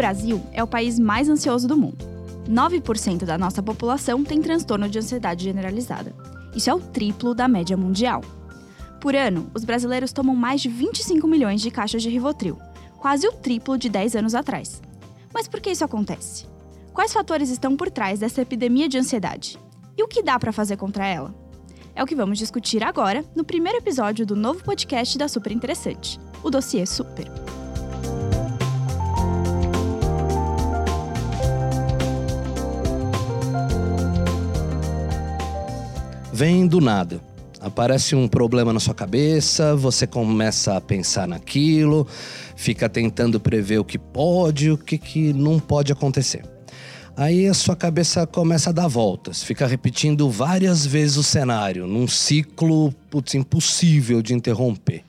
Brasil é o país mais ansioso do mundo. 9% da nossa população tem transtorno de ansiedade generalizada. Isso é o triplo da média mundial. Por ano, os brasileiros tomam mais de 25 milhões de caixas de Rivotril, quase o triplo de 10 anos atrás. Mas por que isso acontece? Quais fatores estão por trás dessa epidemia de ansiedade? E o que dá para fazer contra ela? É o que vamos discutir agora no primeiro episódio do novo podcast da Super Interessante, o Dossiê Super. Vem do nada. Aparece um problema na sua cabeça, você começa a pensar naquilo, fica tentando prever o que pode o que, que não pode acontecer. Aí a sua cabeça começa a dar voltas, fica repetindo várias vezes o cenário, num ciclo putz, impossível de interromper.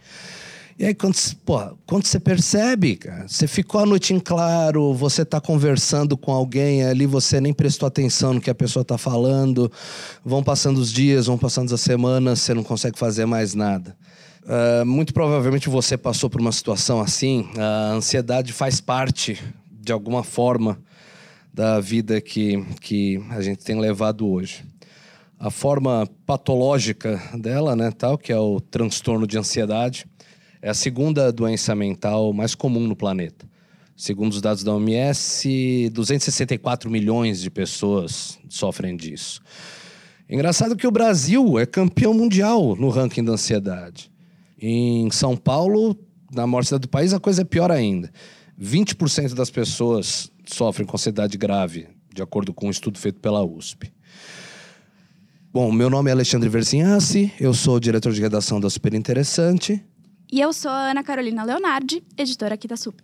E aí, quando, pô, quando você percebe, cara, você ficou a noite em claro, você está conversando com alguém ali, você nem prestou atenção no que a pessoa está falando, vão passando os dias, vão passando as semanas, você não consegue fazer mais nada. Uh, muito provavelmente você passou por uma situação assim. A ansiedade faz parte, de alguma forma, da vida que, que a gente tem levado hoje. A forma patológica dela, né, tal, que é o transtorno de ansiedade, é a segunda doença mental mais comum no planeta. Segundo os dados da OMS, 264 milhões de pessoas sofrem disso. Engraçado que o Brasil é campeão mundial no ranking da ansiedade. Em São Paulo, na maior cidade do país, a coisa é pior ainda. 20% das pessoas sofrem com ansiedade grave, de acordo com um estudo feito pela USP. Bom, meu nome é Alexandre Versinhassi, eu sou diretor de redação da Super Interessante e eu sou a Ana Carolina Leonardi, editora aqui da Super.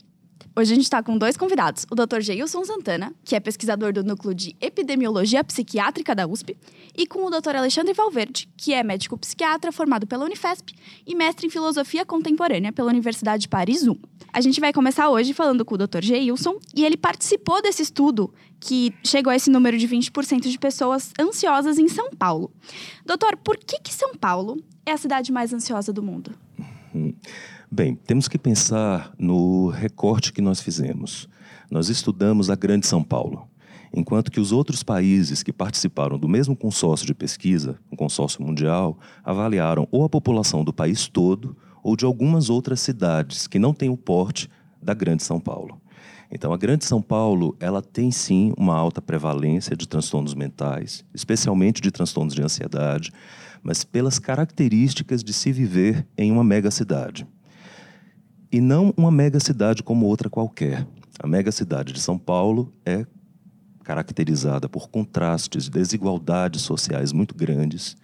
Hoje a gente está com dois convidados, o Dr. Geilson Santana, que é pesquisador do Núcleo de Epidemiologia Psiquiátrica da USP, e com o Dr. Alexandre Valverde, que é médico psiquiatra formado pela Unifesp e mestre em Filosofia Contemporânea pela Universidade de Paris I. A gente vai começar hoje falando com o Dr. Geilson, e ele participou desse estudo que chegou a esse número de 20% de pessoas ansiosas em São Paulo. Doutor, por que, que São Paulo é a cidade mais ansiosa do mundo? Bem, temos que pensar no recorte que nós fizemos. Nós estudamos a Grande São Paulo, enquanto que os outros países que participaram do mesmo consórcio de pesquisa, o consórcio mundial, avaliaram ou a população do país todo ou de algumas outras cidades que não têm o porte da Grande São Paulo. Então, a Grande São Paulo, ela tem sim uma alta prevalência de transtornos mentais, especialmente de transtornos de ansiedade, mas pelas características de se viver em uma megacidade. E não uma megacidade como outra qualquer. A megacidade de São Paulo é caracterizada por contrastes, desigualdades sociais muito grandes,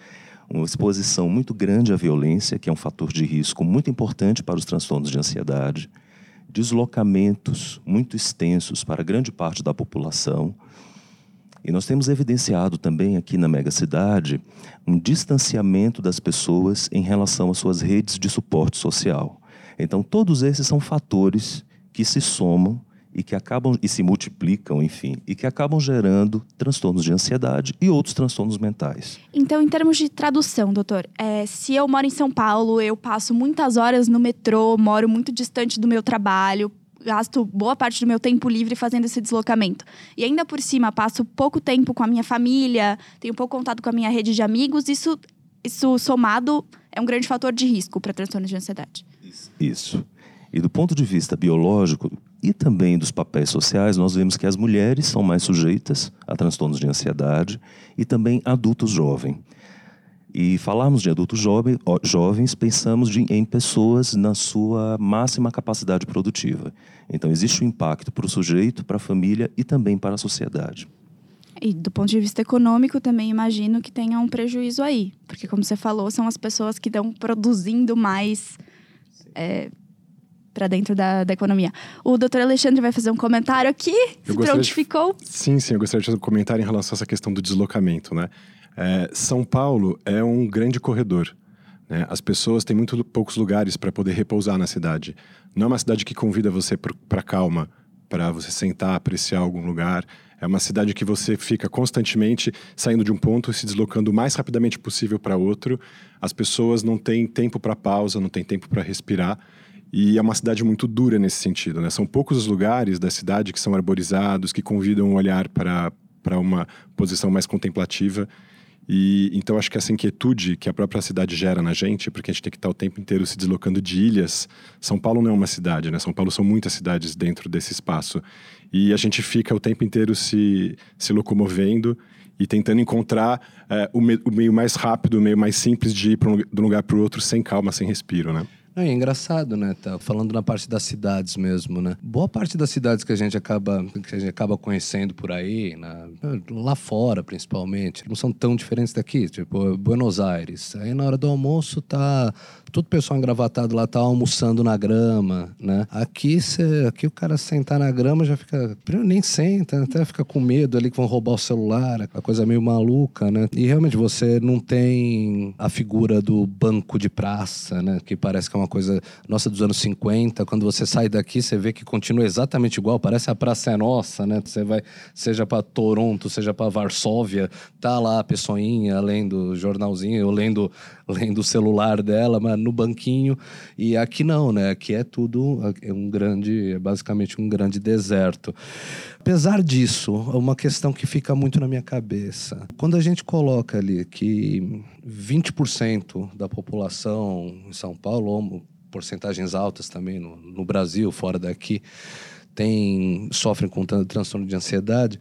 uma exposição muito grande à violência, que é um fator de risco muito importante para os transtornos de ansiedade, deslocamentos muito extensos para grande parte da população. E nós temos evidenciado também aqui na megacidade um distanciamento das pessoas em relação às suas redes de suporte social. Então, todos esses são fatores que se somam e que acabam e se multiplicam, enfim, e que acabam gerando transtornos de ansiedade e outros transtornos mentais. Então, em termos de tradução, doutor, é, se eu moro em São Paulo, eu passo muitas horas no metrô, moro muito distante do meu trabalho, gasto boa parte do meu tempo livre fazendo esse deslocamento. E ainda por cima, passo pouco tempo com a minha família, tenho pouco contato com a minha rede de amigos, isso, isso somado é um grande fator de risco para transtornos de ansiedade. Isso. E do ponto de vista biológico e também dos papéis sociais, nós vemos que as mulheres são mais sujeitas a transtornos de ansiedade e também adultos jovens. E falarmos de adultos jovens, jovens pensamos de, em pessoas na sua máxima capacidade produtiva. Então, existe um impacto para o sujeito, para a família e também para a sociedade. E do ponto de vista econômico, também imagino que tenha um prejuízo aí. Porque, como você falou, são as pessoas que estão produzindo mais é, para dentro da, da economia. O doutor Alexandre vai fazer um comentário aqui, eu se prontificou. De... Sim, sim, eu gostaria de fazer um comentário em relação a essa questão do deslocamento. Né? É, São Paulo é um grande corredor. Né? As pessoas têm muito poucos lugares para poder repousar na cidade. Não é uma cidade que convida você para calma, para você sentar, apreciar algum lugar. É uma cidade que você fica constantemente saindo de um ponto e se deslocando o mais rapidamente possível para outro. As pessoas não têm tempo para pausa, não têm tempo para respirar. E é uma cidade muito dura nesse sentido, né? São poucos os lugares da cidade que são arborizados, que convidam o olhar para uma posição mais contemplativa. E então acho que essa inquietude que a própria cidade gera na gente, porque a gente tem que estar o tempo inteiro se deslocando de ilhas. São Paulo não é uma cidade, né? São Paulo são muitas cidades dentro desse espaço. E a gente fica o tempo inteiro se, se locomovendo e tentando encontrar é, o, me, o, meio mais rápido, o meio mais simples de ir um, de um lugar para o outro sem calma, sem respiro, né? É engraçado, né? Tá falando na parte das cidades mesmo, né? Boa parte das cidades que a gente acaba, que a gente acaba conhecendo por aí, na, lá fora principalmente, não são tão diferentes daqui. Tipo, Buenos Aires. Aí na hora do almoço tá todo pessoal engravatado lá tá almoçando na grama, né? Aqui, cê, aqui o cara sentar na grama já fica. Nem senta, até fica com medo ali que vão roubar o celular, aquela coisa meio maluca, né? E realmente você não tem a figura do banco de praça, né? Que parece que é uma coisa nossa dos anos 50. Quando você sai daqui, você vê que continua exatamente igual, parece a praça é nossa, né? Você vai, seja para Toronto, seja para Varsóvia, tá lá a pessoinha lendo jornalzinho, ou lendo, lendo o celular dela, mas no banquinho. E aqui não, né? Aqui é tudo é um grande, é basicamente um grande deserto. Apesar disso, é uma questão que fica muito na minha cabeça. Quando a gente coloca ali que 20% da população em São Paulo, ou porcentagens altas também no, no Brasil, fora daqui, tem, sofrem com transtorno de ansiedade,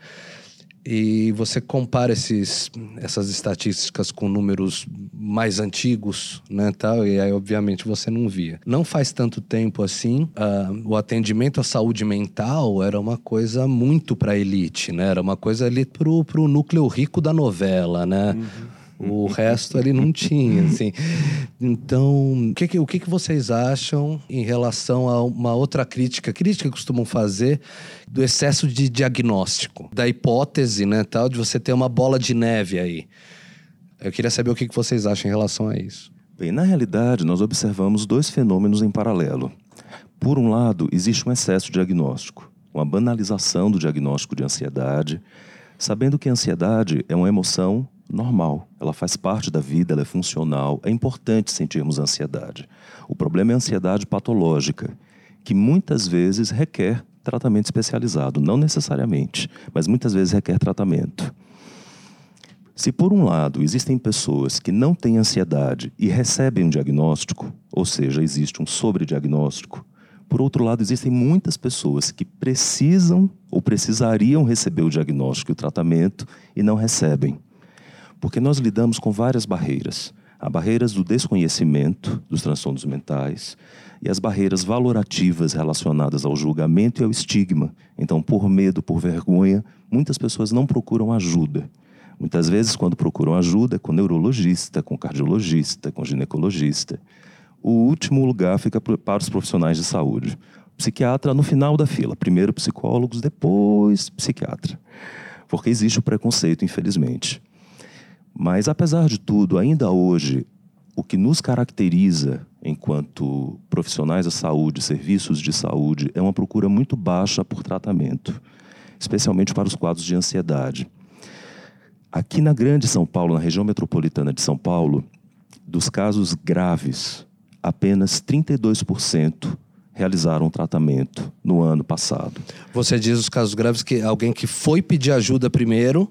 e você compara esses, essas estatísticas com números mais antigos, né, tal, e aí obviamente você não via. Não faz tanto tempo assim, uh, o atendimento à saúde mental era uma coisa muito para elite, né? Era uma coisa ali pro, pro núcleo rico da novela, né? Uhum. O resto ali não tinha, assim. Então, o que, que, o que, que vocês acham em relação a uma outra crítica, crítica que costumam fazer do excesso de diagnóstico, da hipótese, né, tal, de você ter uma bola de neve aí. Eu queria saber o que, que vocês acham em relação a isso. Bem, na realidade, nós observamos dois fenômenos em paralelo. Por um lado, existe um excesso de diagnóstico, uma banalização do diagnóstico de ansiedade, sabendo que a ansiedade é uma emoção normal, ela faz parte da vida, ela é funcional. É importante sentirmos ansiedade. O problema é a ansiedade patológica, que muitas vezes requer tratamento especializado, não necessariamente, mas muitas vezes requer tratamento. Se por um lado existem pessoas que não têm ansiedade e recebem um diagnóstico, ou seja, existe um sobrediagnóstico, por outro lado existem muitas pessoas que precisam ou precisariam receber o diagnóstico e o tratamento e não recebem. Porque nós lidamos com várias barreiras. Há barreiras do desconhecimento dos transtornos mentais e as barreiras valorativas relacionadas ao julgamento e ao estigma. Então, por medo, por vergonha, muitas pessoas não procuram ajuda. Muitas vezes, quando procuram ajuda, é com neurologista, com cardiologista, com ginecologista. O último lugar fica para os profissionais de saúde. Psiquiatra no final da fila. Primeiro psicólogos, depois psiquiatra. Porque existe o preconceito, infelizmente. Mas, apesar de tudo, ainda hoje, o que nos caracteriza enquanto profissionais da saúde, serviços de saúde, é uma procura muito baixa por tratamento, especialmente para os quadros de ansiedade. Aqui na Grande São Paulo, na região metropolitana de São Paulo, dos casos graves, apenas 32% realizaram tratamento no ano passado. Você diz os casos graves que alguém que foi pedir ajuda primeiro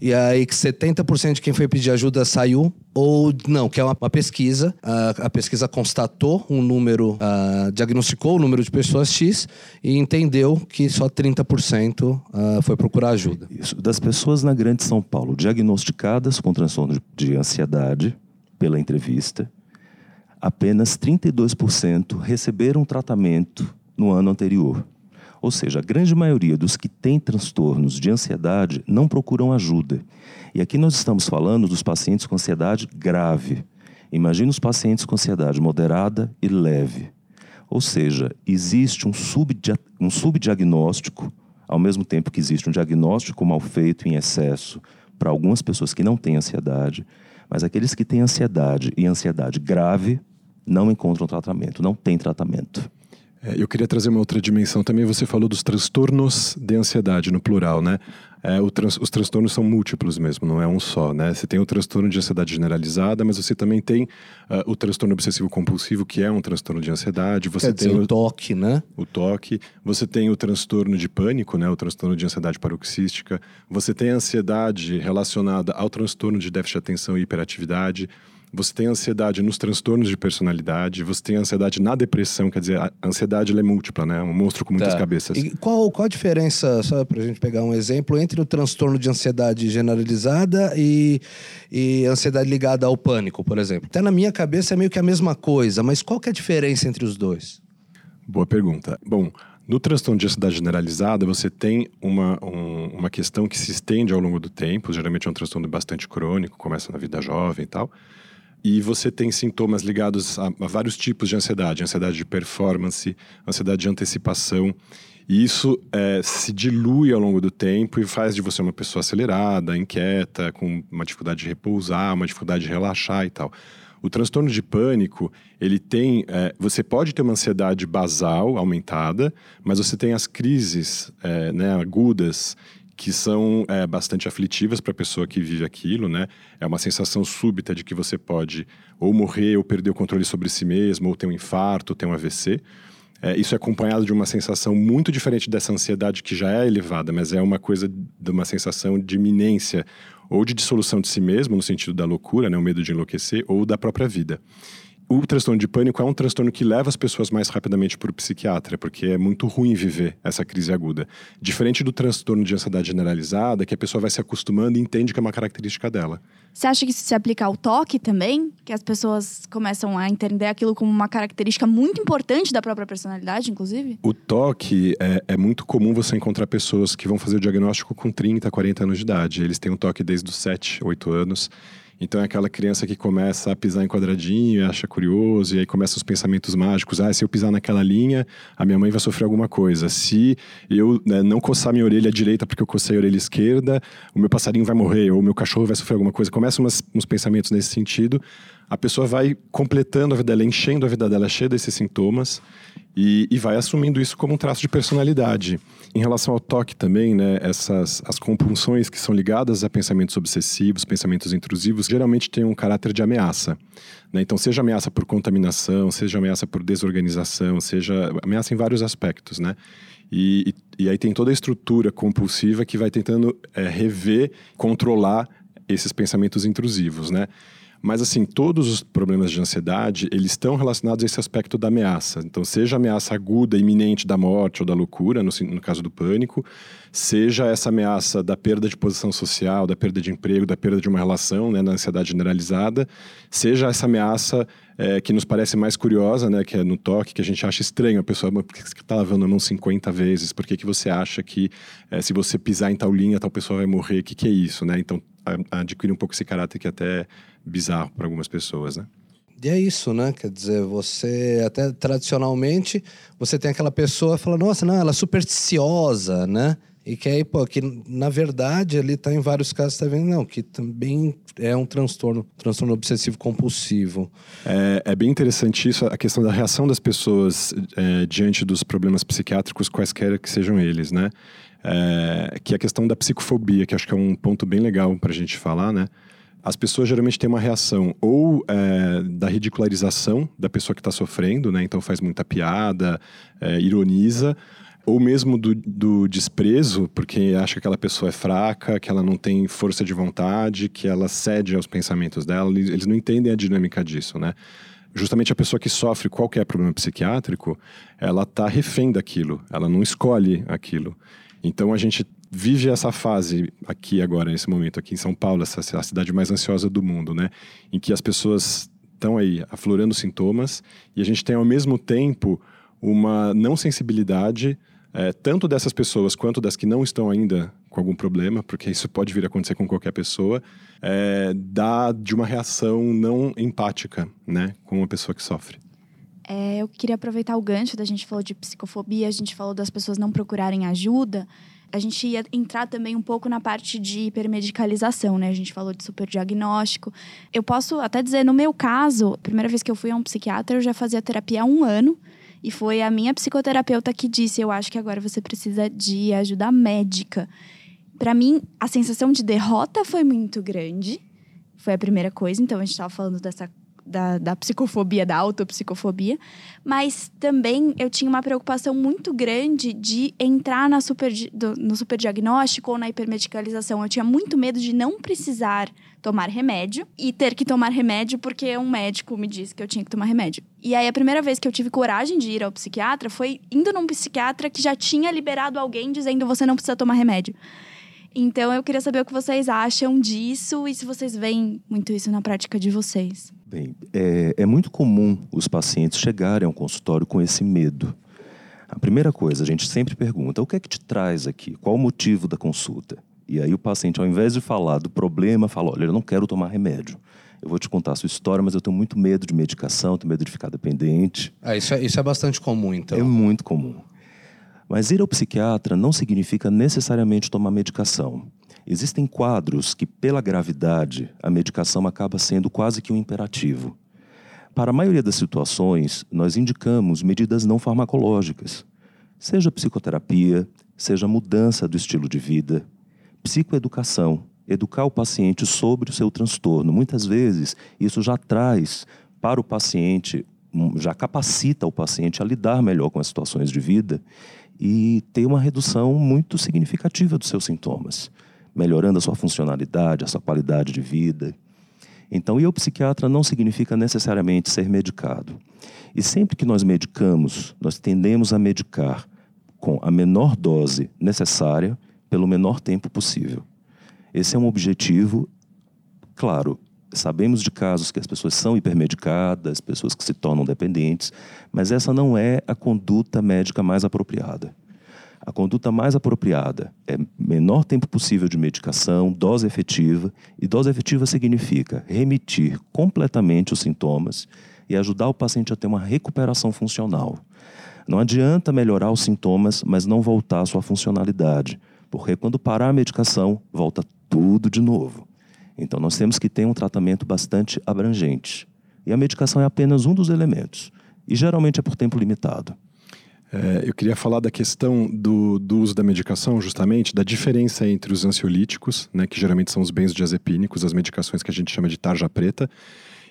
e aí que 70% de quem foi pedir ajuda saiu, ou não, que é uma, uma pesquisa. Uh, a pesquisa constatou um número, uh, diagnosticou o número de pessoas X e entendeu que só 30% uh, ah, foi procurar ajuda. Isso. Das pessoas na Grande São Paulo diagnosticadas com transtorno de ansiedade pela entrevista, apenas 32% receberam tratamento no ano anterior. Ou seja, a grande maioria dos que têm transtornos de ansiedade não procuram ajuda. E aqui nós estamos falando dos pacientes com ansiedade grave. Imagina os pacientes com ansiedade moderada e leve. Ou seja, existe um, um subdiagnóstico, ao mesmo tempo que existe um diagnóstico mal feito em excesso para algumas pessoas que não têm ansiedade, mas aqueles que têm ansiedade e ansiedade grave não encontram tratamento, não têm tratamento. É, eu queria trazer uma outra dimensão também. Você falou dos transtornos de ansiedade, no plural, né? É, trans, os transtornos são múltiplos mesmo, não é um só, né? Você tem o transtorno de ansiedade generalizada, mas você também tem uh, o transtorno obsessivo compulsivo, que é um transtorno de ansiedade. Você Quer tem dizer, o toque, né? O toque. Você tem o transtorno de pânico, né? O transtorno de ansiedade paroxística. Você tem a ansiedade relacionada ao transtorno de déficit de atenção e hiperatividade. Você tem ansiedade nos transtornos de personalidade, você tem ansiedade na depressão, quer dizer, a ansiedade é múltipla, né? Um monstro com muitas Tá. cabeças. E qual, qual a diferença, só pra gente pegar um exemplo, entre o transtorno de ansiedade generalizada e, e ansiedade ligada ao pânico, por exemplo? Até na minha cabeça é meio que a mesma coisa, mas qual que é a diferença entre os dois? Boa pergunta. Bom, no transtorno de ansiedade generalizada, você tem uma, um- uma questão que se estende ao longo do tempo, geralmente é um transtorno bastante crônico, começa na vida jovem e tal. E você tem sintomas ligados a, a vários tipos de ansiedade: ansiedade de performance, ansiedade de antecipação. E isso eh, se dilui ao longo do tempo e faz de você uma pessoa acelerada, inquieta, com uma dificuldade de repousar, uma dificuldade de relaxar e tal. O transtorno de pânico, ele tem. eh, você pode ter uma ansiedade basal aumentada, mas você tem as crises eh, né, agudas que são é, bastante aflitivas para a pessoa que vive aquilo, né? É uma sensação súbita de que você pode ou morrer, ou perder o controle sobre si mesmo, ou ter um infarto, ou ter um AVC. É, isso é acompanhado de uma sensação muito diferente dessa ansiedade que já é elevada, mas é uma coisa de uma sensação de iminência ou de dissolução de si mesmo, no sentido da loucura, né, o medo de enlouquecer, ou da própria vida. O transtorno de pânico é um transtorno que leva as pessoas mais rapidamente para o psiquiatra, porque é muito ruim viver essa crise aguda. Diferente do transtorno de ansiedade generalizada, que a pessoa vai se acostumando e entende que é uma característica dela. Você acha que isso se aplica ao toque também? Que as pessoas começam a entender aquilo como uma característica muito importante da própria personalidade, inclusive? O toque é, é muito comum você encontrar pessoas que vão fazer o diagnóstico com 30, 40 anos de idade. Eles têm um toque desde os 7, 8 anos. Então é aquela criança que começa a pisar em quadradinho, acha curioso, e aí começam os pensamentos mágicos. Ah, se eu pisar naquela linha, a minha mãe vai sofrer alguma coisa. Se eu né, não coçar minha orelha direita porque eu cocei a orelha esquerda, o meu passarinho vai morrer, ou o meu cachorro vai sofrer alguma coisa. Começam umas- uns pensamentos nesse sentido. A pessoa vai completando a vida dela, enchendo a vida dela cheia desses sintomas e, e vai assumindo isso como um traço de personalidade. Em relação ao toque também, né, essas as compulsões que são ligadas a pensamentos obsessivos, pensamentos intrusivos, geralmente têm um caráter de ameaça. né? Então, seja ameaça por contaminação, seja ameaça por desorganização, seja ameaça em vários aspectos, né? E, e, e aí tem toda a estrutura compulsiva que vai tentando é, rever, controlar esses pensamentos intrusivos, né? Mas, assim, todos os problemas de ansiedade, eles estão relacionados a esse aspecto da ameaça. Então, seja a ameaça aguda, iminente da morte ou da loucura, no, no caso do pânico, seja essa ameaça da perda de posição social, da perda de emprego, da perda de uma relação, né, na ansiedade generalizada, seja essa ameaça é, que nos parece mais curiosa, né, que é no toque, que a gente acha estranho. A pessoa, "Mas por que você está lavando a mão 50 vezes? Por que, que você acha que é, se você pisar em tal linha, tal pessoa vai morrer? O que, que é isso, né? Então, adquire um pouco esse caráter que até bizarro para algumas pessoas, né? E é isso, né? Quer dizer, você até tradicionalmente você tem aquela pessoa que fala, nossa, não, ela é supersticiosa, né? E que aí, pô, que na verdade ali tá em vários casos, tá vendo, não, que também é um transtorno, transtorno obsessivo compulsivo. É, é bem interessante isso, a questão da reação das pessoas é, diante dos problemas psiquiátricos, quaisquer que sejam eles, né? É, que é a questão da psicofobia, que acho que é um ponto bem legal para a gente falar, né? As pessoas geralmente têm uma reação ou é, da ridicularização da pessoa que está sofrendo, né? Então faz muita piada, é, ironiza, ou mesmo do, do desprezo, porque acha que aquela pessoa é fraca, que ela não tem força de vontade, que ela cede aos pensamentos dela. Eles não entendem a dinâmica disso, né? Justamente a pessoa que sofre qualquer problema psiquiátrico, ela está refém daquilo, ela não escolhe aquilo. Então a gente vive essa fase aqui agora, nesse momento, aqui em São Paulo, essa a cidade mais ansiosa do mundo, né? Em que as pessoas estão aí aflorando sintomas e a gente tem ao mesmo tempo uma não sensibilidade é, tanto dessas pessoas quanto das que não estão ainda com algum problema, porque isso pode vir a acontecer com qualquer pessoa, é, da, de uma reação não empática, né, com uma pessoa que sofre. É, eu queria aproveitar o gancho da gente falou de psicofobia, a gente falou das pessoas não procurarem ajuda. A gente ia entrar também um pouco na parte de hipermedicalização, né? A gente falou de superdiagnóstico. Eu posso até dizer, no meu caso, a primeira vez que eu fui a um psiquiatra, eu já fazia terapia há um ano. E foi a minha psicoterapeuta que disse: Eu acho que agora você precisa de ajuda médica. Para mim, a sensação de derrota foi muito grande. Foi a primeira coisa. Então, a gente estava falando dessa da, da psicofobia, da autopsicofobia, mas também eu tinha uma preocupação muito grande de entrar na super, do, no superdiagnóstico ou na hipermedicalização. Eu tinha muito medo de não precisar tomar remédio e ter que tomar remédio porque um médico me disse que eu tinha que tomar remédio. E aí a primeira vez que eu tive coragem de ir ao psiquiatra foi indo num psiquiatra que já tinha liberado alguém dizendo você não precisa tomar remédio. Então eu queria saber o que vocês acham disso e se vocês veem muito isso na prática de vocês. Bem, é, é muito comum os pacientes chegarem ao consultório com esse medo. A primeira coisa, a gente sempre pergunta: o que é que te traz aqui? Qual o motivo da consulta? E aí o paciente, ao invés de falar do problema, fala: olha, eu não quero tomar remédio. Eu vou te contar a sua história, mas eu tenho muito medo de medicação, tenho medo de ficar dependente. Ah, isso, é, isso é bastante comum, então. É muito comum. Mas ir ao psiquiatra não significa necessariamente tomar medicação. Existem quadros que, pela gravidade, a medicação acaba sendo quase que um imperativo. Para a maioria das situações, nós indicamos medidas não farmacológicas, seja psicoterapia, seja mudança do estilo de vida, psicoeducação, educar o paciente sobre o seu transtorno. Muitas vezes, isso já traz para o paciente, já capacita o paciente a lidar melhor com as situações de vida e ter uma redução muito significativa dos seus sintomas melhorando a sua funcionalidade, a sua qualidade de vida. Então, ir ao psiquiatra não significa necessariamente ser medicado. E sempre que nós medicamos, nós tendemos a medicar com a menor dose necessária pelo menor tempo possível. Esse é um objetivo, claro, sabemos de casos que as pessoas são hipermedicadas, pessoas que se tornam dependentes, mas essa não é a conduta médica mais apropriada. A conduta mais apropriada é menor tempo possível de medicação, dose efetiva, e dose efetiva significa remitir completamente os sintomas e ajudar o paciente a ter uma recuperação funcional. Não adianta melhorar os sintomas, mas não voltar à sua funcionalidade, porque quando parar a medicação, volta tudo de novo. Então nós temos que ter um tratamento bastante abrangente. E a medicação é apenas um dos elementos, e geralmente é por tempo limitado. É, eu queria falar da questão do, do, uso da medicação, justamente, da diferença entre os ansiolíticos, né, que geralmente são os benzodiazepínicos, as medicações que a gente chama de tarja preta,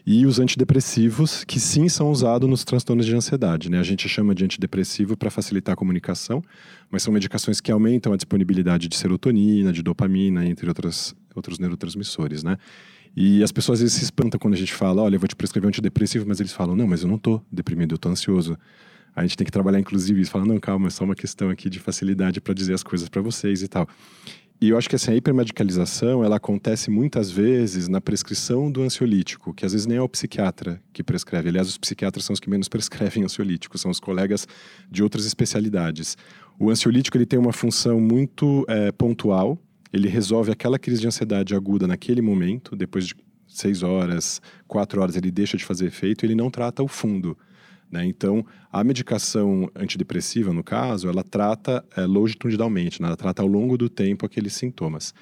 e os antidepressivos, que sim são usados nos transtornos de ansiedade. Né? A gente chama de antidepressivo para facilitar a comunicação, mas são medicações que aumentam a disponibilidade de serotonina, de dopamina, entre outras, outros neurotransmissores. Né? E as pessoas às vezes se espantam quando a gente fala, olha, eu vou te prescrever um antidepressivo, mas eles falam, não, mas eu não estou deprimido, eu estou ansioso. A gente tem que trabalhar, inclusive, isso, falar, não, calma, é só uma questão aqui de facilidade para dizer as coisas para vocês e tal. E eu acho que assim, a hipermedicalização, ela acontece muitas vezes na prescrição do ansiolítico, que às vezes nem é o psiquiatra que prescreve. Aliás, os psiquiatras são os que menos prescrevem ansiolítico, são os colegas de outras especialidades. O ansiolítico ele tem uma função muito é, pontual, ele resolve aquela crise de ansiedade aguda naquele momento, depois de seis horas, quatro horas ele deixa de fazer efeito, ele não trata o fundo. Né? Então, a medicação antidepressiva, no caso, ela trata é, longitudinalmente, né? ela trata ao longo do tempo aqueles sintomas.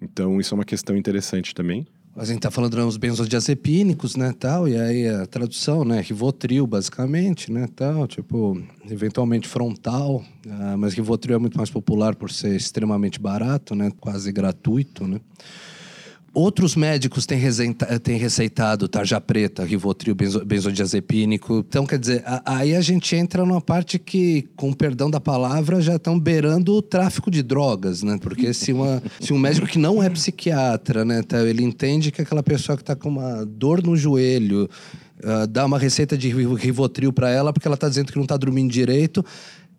Então, isso é uma questão interessante também. A gente está falando dos benzodiazepínicos, né, tal, e aí a tradução, né, Rivotril, basicamente, né, tal, tipo, eventualmente frontal, uh, mas Rivotril é muito mais popular por ser extremamente barato, né, quase gratuito, né. Outros médicos têm, têm receitado tarja preta, rivotril, benzo, benzodiazepínico. Então, quer dizer, a, aí a gente entra numa parte que, com perdão da palavra, já estão beirando o tráfico de drogas, né? Porque se, uma, se um médico que não é psiquiatra, né, tá, ele entende que aquela pessoa que está com uma dor no joelho, uh, dá uma receita de rivotril para ela porque ela está dizendo que não está dormindo direito,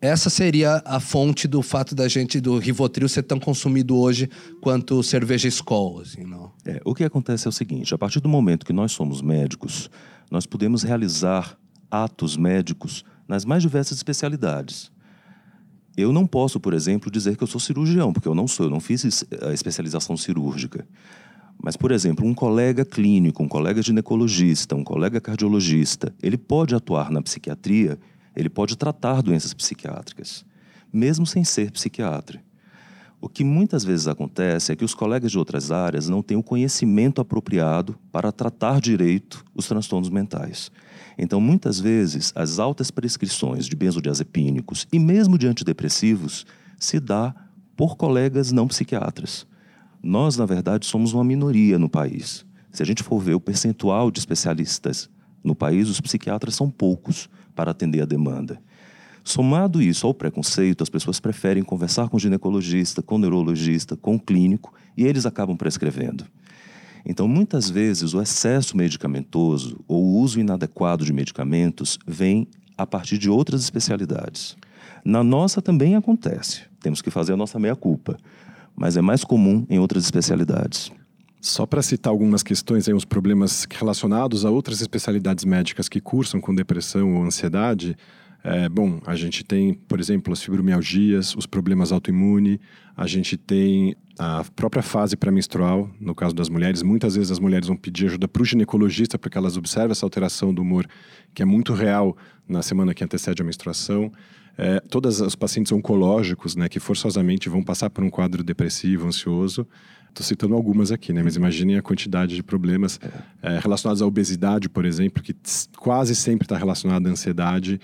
essa seria a fonte do fato da gente, do Rivotril, ser tão consumido hoje quanto cerveja Skol, assim, não? É, o que acontece é o seguinte, a partir do momento que nós somos médicos, nós podemos realizar atos médicos nas mais diversas especialidades. Eu não posso, por exemplo, dizer que eu sou cirurgião, porque eu não sou, eu não fiz a especialização cirúrgica. Mas, por exemplo, um colega clínico, um colega ginecologista, um colega cardiologista, ele pode atuar na psiquiatria ele pode tratar doenças psiquiátricas, mesmo sem ser psiquiatra. O que muitas vezes acontece é que os colegas de outras áreas não têm o conhecimento apropriado para tratar direito os transtornos mentais. Então, muitas vezes, as altas prescrições de benzodiazepínicos e mesmo de antidepressivos se dá por colegas não psiquiatras. Nós, na verdade, somos uma minoria no país. Se a gente for ver o percentual de especialistas no país, os psiquiatras são poucos para atender a demanda. Somado isso ao preconceito, as pessoas preferem conversar com o ginecologista, com o neurologista, com o clínico e eles acabam prescrevendo. Então, muitas vezes, o excesso medicamentoso ou o uso inadequado de medicamentos vem a partir de outras especialidades. Na nossa também acontece, temos que fazer a nossa meia-culpa, mas é mais comum em outras especialidades. Só para citar algumas questões, aí, uns problemas relacionados a outras especialidades médicas que cursam com depressão ou ansiedade, é, bom, a gente tem, por exemplo, as fibromialgias, os problemas autoimunes, a gente tem a própria fase pré-menstrual, no caso das mulheres. Muitas vezes as mulheres vão pedir ajuda para o ginecologista para que elas observem essa alteração do humor, que é muito real na semana que antecede a menstruação. É, todas os pacientes oncológicos, né, que forçosamente vão passar por um quadro depressivo, ansioso. Estou citando algumas aqui, né, mas imaginem a quantidade de problemas é, relacionados à obesidade, por exemplo, que quase sempre está relacionada à ansiedade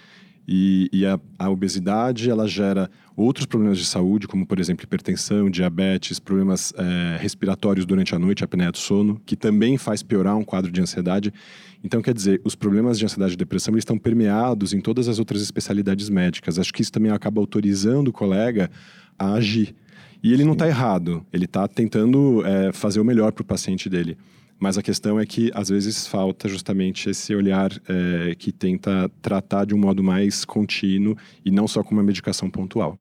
e, e a, a, obesidade ela gera outros problemas de saúde, como por exemplo hipertensão, diabetes, problemas é, respiratórios durante a noite, apneia do sono, que também faz piorar um quadro de ansiedade. Então, quer dizer, os problemas de ansiedade e depressão eles estão permeados em todas as outras especialidades médicas. Acho que isso também acaba autorizando o colega a agir. E ele Sim. não está errado, ele está tentando é, fazer o melhor para o paciente dele. Mas a questão é que, às vezes, falta justamente esse olhar é, que tenta tratar de um modo mais contínuo e não só com uma medicação pontual.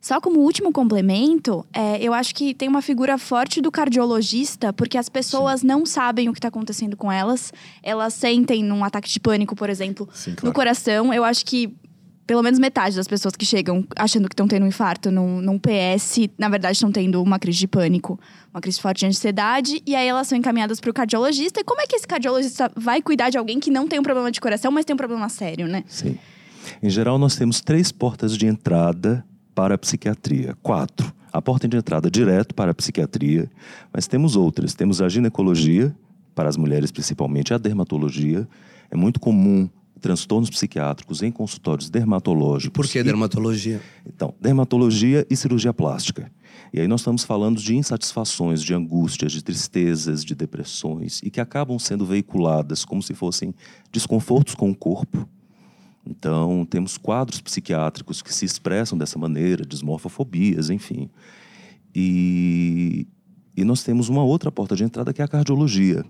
Só como último complemento, é, eu acho que tem uma figura forte do cardiologista, porque as pessoas Sim. não sabem o que está acontecendo com elas. Elas sentem um ataque de pânico, por exemplo, Sim, claro. no coração. Eu acho que pelo menos metade das pessoas que chegam achando que estão tendo um infarto num, num PS, na verdade estão tendo uma crise de pânico, uma crise forte de ansiedade, e aí elas são encaminhadas para o cardiologista. E como é que esse cardiologista vai cuidar de alguém que não tem um problema de coração, mas tem um problema sério, né? Sim. Em geral, nós temos três portas de entrada para a psiquiatria. Quatro. A porta de entrada direto para a psiquiatria, mas temos outras. Temos a ginecologia, para as mulheres principalmente, a dermatologia. É muito comum transtornos psiquiátricos em consultórios dermatológicos. Por que dermatologia? Então, dermatologia e cirurgia plástica. E aí nós estamos falando de insatisfações, de angústias, de tristezas, de depressões e que acabam sendo veiculadas como se fossem desconfortos com o corpo. Então, temos quadros psiquiátricos que se expressam dessa maneira, desmorfofobias, enfim. E, e nós temos uma outra porta de entrada que é a cardiologia.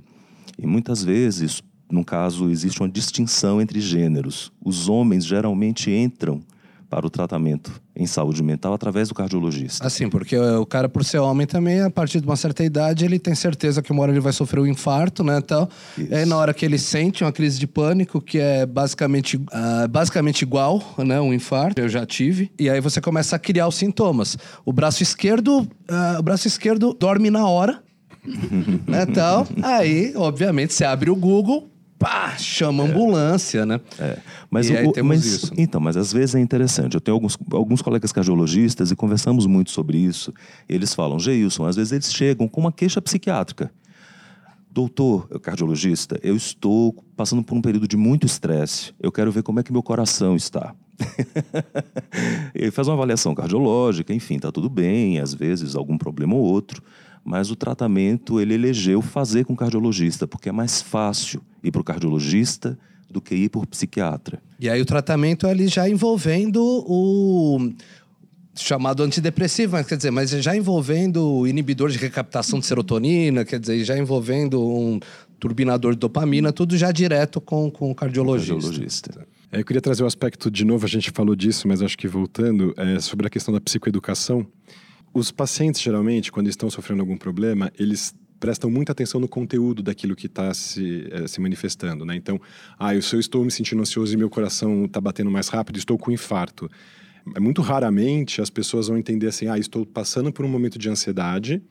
E muitas vezes no caso, existe uma distinção entre gêneros. Os homens geralmente entram para o tratamento em saúde mental através do cardiologista. Assim, porque o cara, por ser homem também, a partir de uma certa idade, ele tem certeza que uma hora ele vai sofrer um infarto, né? Então, e aí, na hora que ele sente uma crise de pânico, que é basicamente, uh, basicamente igual, né? Um infarto, eu já tive. E aí você começa a criar os sintomas. O braço esquerdo, uh, o braço esquerdo dorme na hora. né, então, aí, obviamente, você abre o Google, pá, chama é. ambulância, né? É. Mas, o, mas isso. Então, mas às vezes é interessante. Eu tenho alguns, alguns colegas cardiologistas e conversamos muito sobre isso. eles falam, Geilson, às vezes eles chegam com uma queixa psiquiátrica. Doutor, cardiologista, eu estou passando por um período de muito estresse. Eu quero ver como é que meu coração está. ele faz uma avaliação cardiológica, enfim, está tudo bem, às vezes algum problema ou outro mas o tratamento ele elegeu fazer com cardiologista, porque é mais fácil ir para o cardiologista do que ir por psiquiatra. E aí o tratamento ele já envolvendo o chamado antidepressivo, mas quer dizer, mas já envolvendo o inibidor de recaptação de serotonina, quer dizer, já envolvendo um turbinador de dopamina, tudo já direto com, com o cardiologista. cardiologista. É, eu queria trazer o um aspecto, de novo, a gente falou disso, mas acho que voltando, é, sobre a questão da psicoeducação. Os pacientes, geralmente, quando estão sofrendo algum problema, eles prestam muita atenção no conteúdo daquilo que está se, eh, se manifestando, né? Então, ah, eu, se eu estou me sentindo ansioso e meu coração está batendo mais rápido, estou com infarto. É muito raramente as pessoas vão entender assim, ah, estou passando por um momento de ansiedade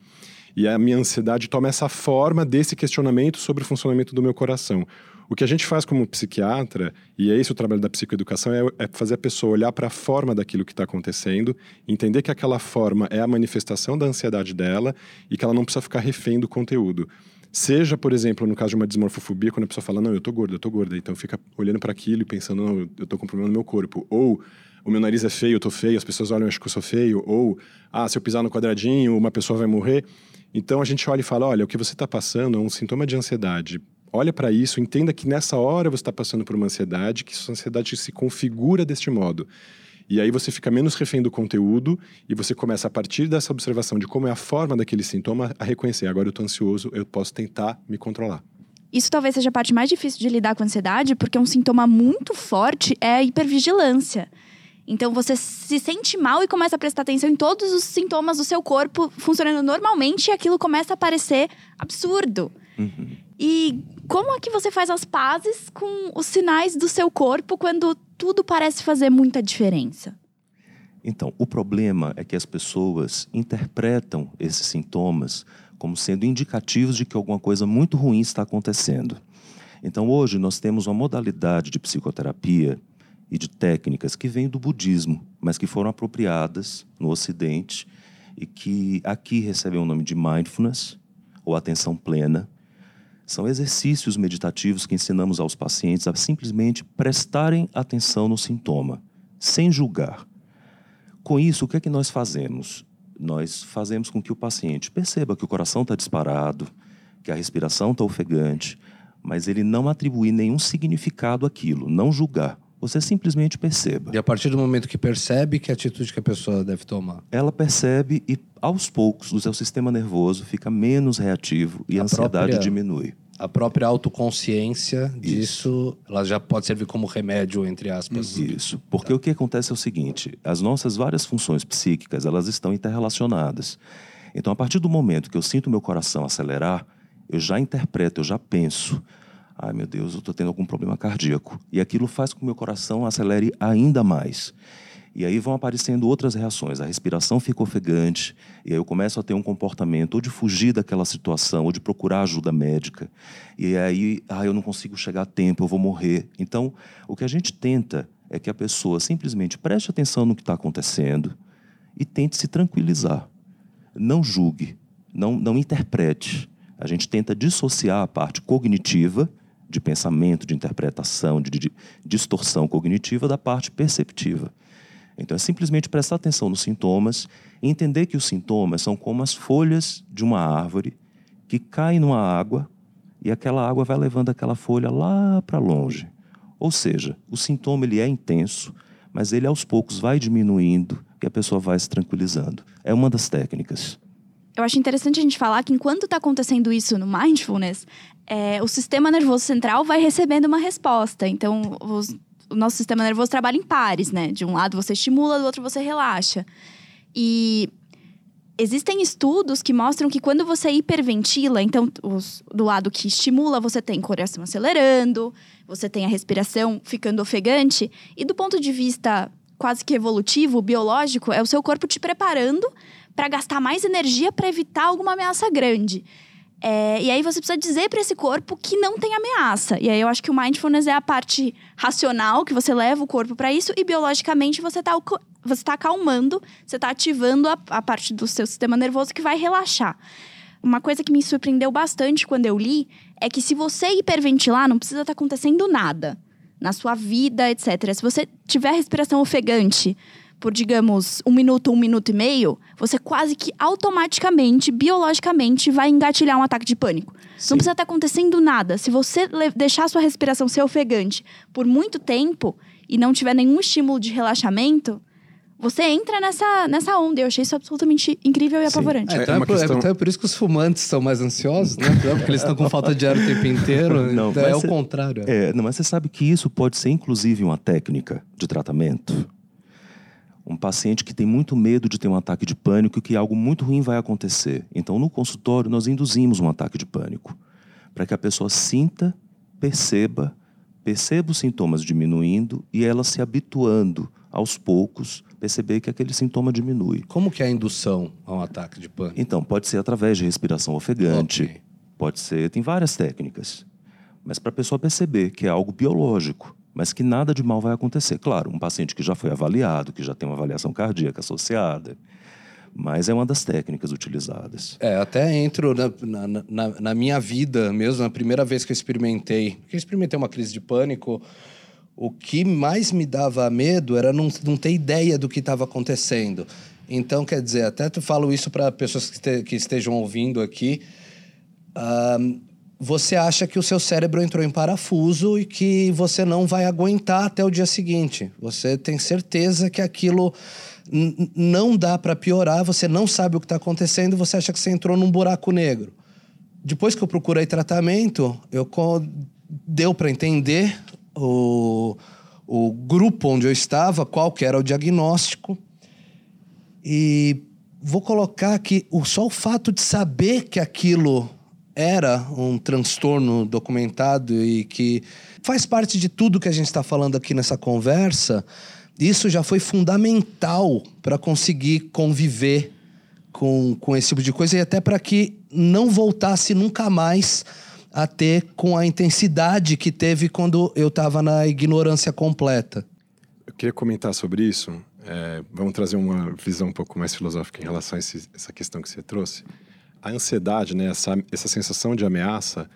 e a minha ansiedade toma essa forma desse questionamento sobre o funcionamento do meu coração. O que a gente faz como psiquiatra, e é esse o trabalho da psicoeducação, é, é fazer a pessoa olhar para a forma daquilo que está acontecendo, entender que aquela forma é a manifestação da ansiedade dela e que ela não precisa ficar refém do conteúdo. Seja, por exemplo, no caso de uma dismorfofobia, quando a pessoa fala, não, eu tô gorda, eu tô gorda, então fica olhando para aquilo e pensando, não, eu tô com problema no meu corpo. Ou o meu nariz é feio, eu tô feio, as pessoas olham e acham que eu sou feio. Ou, ah, se eu pisar no quadradinho, uma pessoa vai morrer. Então a gente olha e fala, olha, o que você está passando é um sintoma de ansiedade. Olha para isso, entenda que nessa hora você está passando por uma ansiedade, que sua ansiedade se configura deste modo. E aí você fica menos refém do conteúdo e você começa, a partir dessa observação de como é a forma daquele sintoma, a reconhecer: agora eu estou ansioso, eu posso tentar me controlar. Isso talvez seja a parte mais difícil de lidar com a ansiedade, porque um sintoma muito forte é a hipervigilância. Então você se sente mal e começa a prestar atenção em todos os sintomas do seu corpo funcionando normalmente e aquilo começa a parecer absurdo. Uhum. E como é que você faz as pazes com os sinais do seu corpo quando tudo parece fazer muita diferença? Então, o problema é que as pessoas interpretam esses sintomas como sendo indicativos de que alguma coisa muito ruim está acontecendo. Então, hoje nós temos uma modalidade de psicoterapia e de técnicas que vêm do budismo, mas que foram apropriadas no Ocidente e que aqui recebem o nome de mindfulness ou atenção plena são exercícios meditativos que ensinamos aos pacientes a simplesmente prestarem atenção no sintoma, sem julgar. Com isso, o que é que nós fazemos? Nós fazemos com que o paciente perceba que o coração está disparado, que a respiração está ofegante, mas ele não atribuir nenhum significado àquilo, não julgar. Você simplesmente perceba. E a partir do momento que percebe, que atitude que a pessoa deve tomar? Ela percebe e, aos poucos, o seu sistema nervoso fica menos reativo e a, a ansiedade própria... diminui a própria autoconsciência disso, ela já pode servir como remédio, entre aspas. Isso, porque o que acontece é o seguinte, as nossas várias funções psíquicas, elas estão interrelacionadas. Então, a partir do momento que eu sinto meu coração acelerar, eu já interpreto, eu já penso, ai meu Deus, eu estou tendo algum problema cardíaco. E aquilo faz com que o meu coração acelere ainda mais. E aí vão aparecendo outras reações. A respiração fica ofegante, e aí eu começo a ter um comportamento ou de fugir daquela situação, ou de procurar ajuda médica. E aí, ah, eu não consigo chegar a tempo, eu vou morrer. Então, o que a gente tenta é que a pessoa simplesmente preste atenção no que está acontecendo e tente se tranquilizar. Não julgue, não, não interprete. A gente tenta dissociar a parte cognitiva de pensamento, de interpretação, de, de distorção cognitiva da parte perceptiva. Então é simplesmente prestar atenção nos sintomas e entender que os sintomas são como as folhas de uma árvore que caem numa água e aquela água vai levando aquela folha lá para longe. Ou seja, o sintoma ele é intenso, mas ele aos poucos vai diminuindo e a pessoa vai se tranquilizando. É uma das técnicas. Eu acho interessante a gente falar que enquanto está acontecendo isso no mindfulness, é, o sistema nervoso central vai recebendo uma resposta. Então, os o nosso sistema nervoso trabalha em pares, né? De um lado você estimula, do outro você relaxa. E existem estudos que mostram que quando você hiperventila, então os, do lado que estimula, você tem coração acelerando, você tem a respiração ficando ofegante, e do ponto de vista quase que evolutivo, biológico, é o seu corpo te preparando para gastar mais energia para evitar alguma ameaça grande. É, e aí você precisa dizer para esse corpo que não tem ameaça. E aí eu acho que o mindfulness é a parte racional que você leva o corpo para isso e biologicamente você está você tá acalmando, você está ativando a, a parte do seu sistema nervoso que vai relaxar. Uma coisa que me surpreendeu bastante quando eu li é que se você hiperventilar, não precisa estar tá acontecendo nada na sua vida, etc. Se você tiver respiração ofegante, por, digamos, um minuto, um minuto e meio, você quase que automaticamente, biologicamente, vai engatilhar um ataque de pânico. Sim. Não precisa estar acontecendo nada. Se você deixar a sua respiração ser ofegante por muito tempo e não tiver nenhum estímulo de relaxamento, você entra nessa, nessa onda. Eu achei isso absolutamente incrível e apavorante. É, então, é, por, questão... então é por isso que os fumantes são mais ansiosos, né? Porque eles estão com falta de ar o tempo inteiro. Não, então é o contrário. É, não, mas você sabe que isso pode ser, inclusive, uma técnica de tratamento um paciente que tem muito medo de ter um ataque de pânico e que algo muito ruim vai acontecer. Então, no consultório, nós induzimos um ataque de pânico para que a pessoa sinta, perceba, perceba os sintomas diminuindo e ela se habituando aos poucos perceber que aquele sintoma diminui. Como que é a indução a um ataque de pânico? Então, pode ser através de respiração ofegante, okay. pode ser, tem várias técnicas. Mas para a pessoa perceber que é algo biológico, mas que nada de mal vai acontecer. Claro, um paciente que já foi avaliado, que já tem uma avaliação cardíaca associada. mas é uma das técnicas utilizadas. É, até entro na, na, na, na minha vida mesmo, na primeira vez que eu experimentei, que eu experimentei uma crise de pânico, o que mais me dava medo era não, não ter ideia do que estava acontecendo. Então, quer dizer, até tu falo isso para pessoas que, te, que, estejam ouvindo aqui. Uh, você acha que o seu cérebro entrou em parafuso e que você não vai aguentar até o dia seguinte. Você tem certeza que aquilo não dá para piorar, você não sabe o que está acontecendo, você acha que você entrou num buraco negro. Depois que eu procurei tratamento, eu deu para entender o, o grupo onde eu estava, qual que era o diagnóstico. E vou colocar que o, só o fato de saber que aquilo era um transtorno documentado e que faz parte de tudo que a gente está falando aqui nessa conversa, isso já foi fundamental para conseguir conviver com, com esse tipo de coisa e até para que não voltasse nunca mais a ter com a intensidade que teve quando eu estava na ignorância completa. Eu queria comentar sobre isso. É, vamos trazer uma visão um pouco mais filosófica em relação a esse, essa questão que você trouxe. A ansiedade, né, essa, essa sensação de ameaça,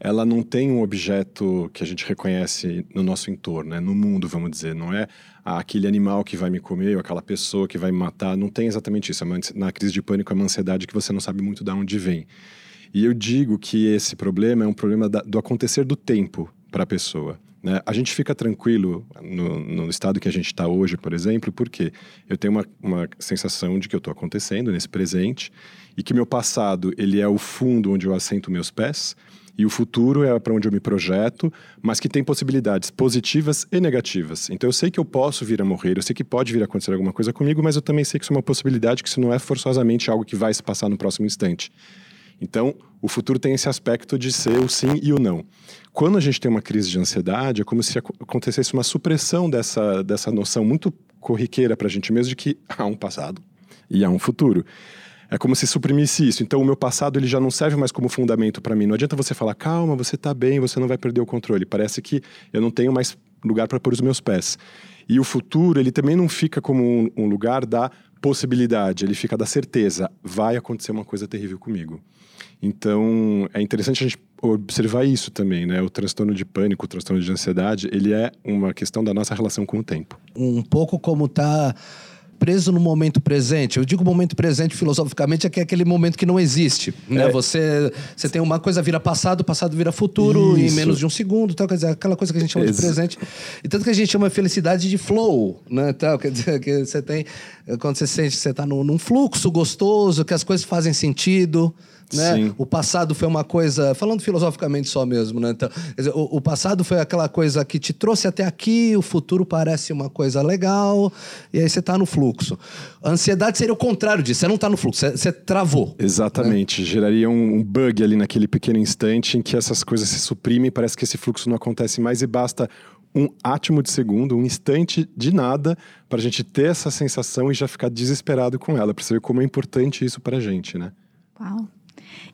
ela não tem um objeto que a gente reconhece no nosso entorno, né? no mundo, vamos dizer. Não é ah, aquele animal que vai me comer ou aquela pessoa que vai me matar. Não tem exatamente isso. Na crise de pânico é uma ansiedade que você não sabe muito de onde vem. E eu digo que esse problema é um problema da, do acontecer do tempo para a pessoa. Né? A gente fica tranquilo no, no estado que a gente está hoje, por exemplo, porque eu tenho uma, uma sensação de que eu estou acontecendo nesse presente e que meu passado ele é o fundo onde eu assento meus pés e o futuro é para onde eu me projeto, mas que tem possibilidades positivas e negativas. Então eu sei que eu posso vir a morrer, eu sei que pode vir a acontecer alguma coisa comigo, mas eu também sei que isso é uma possibilidade, que isso não é forçosamente algo que vai se passar no próximo instante. Então, o futuro tem esse aspecto de ser o sim e o não. Quando a gente tem uma crise de ansiedade, é como se acontecesse uma supressão dessa, dessa noção muito corriqueira para a gente mesmo de que há um passado e há um futuro. É como se suprimisse isso. Então, o meu passado ele já não serve mais como fundamento para mim. Não adianta você falar, calma, você está bem, você não vai perder o controle. Parece que eu não tenho mais lugar para pôr os meus pés. E o futuro, ele também não fica como um, um lugar da possibilidade, ele fica da certeza, vai acontecer uma coisa terrível comigo. Então, é interessante a gente observar isso também, né? O transtorno de pânico, o transtorno de ansiedade, ele é uma questão da nossa relação com o tempo. Um pouco como tá preso no momento presente. Eu digo momento presente filosoficamente é que é aquele momento que não existe, né? É. Você, você tem uma coisa vira passado, passado vira futuro Isso. em menos de um segundo, tal, quer dizer, aquela coisa que a gente chama Ex de presente. E tanto que a gente chama felicidade de flow, né? Tal, quer dizer, que você tem quando você sente que você está num fluxo gostoso, que as coisas fazem sentido. Né? Sim. O passado foi uma coisa, falando filosoficamente só mesmo, né? Então, dizer, o, o, passado foi aquela coisa que te trouxe até aqui, o futuro parece uma coisa legal, e aí você está no fluxo. A ansiedade seria o contrário disso, você não está no fluxo, você, você travou. Exatamente, né? geraria um, um, bug ali naquele pequeno instante em que essas coisas se suprimem, parece que esse fluxo não acontece mais e basta um átimo de segundo, um instante de nada, para a gente ter essa sensação e já ficar desesperado com ela, para saber como é importante isso para a gente, né? Uau!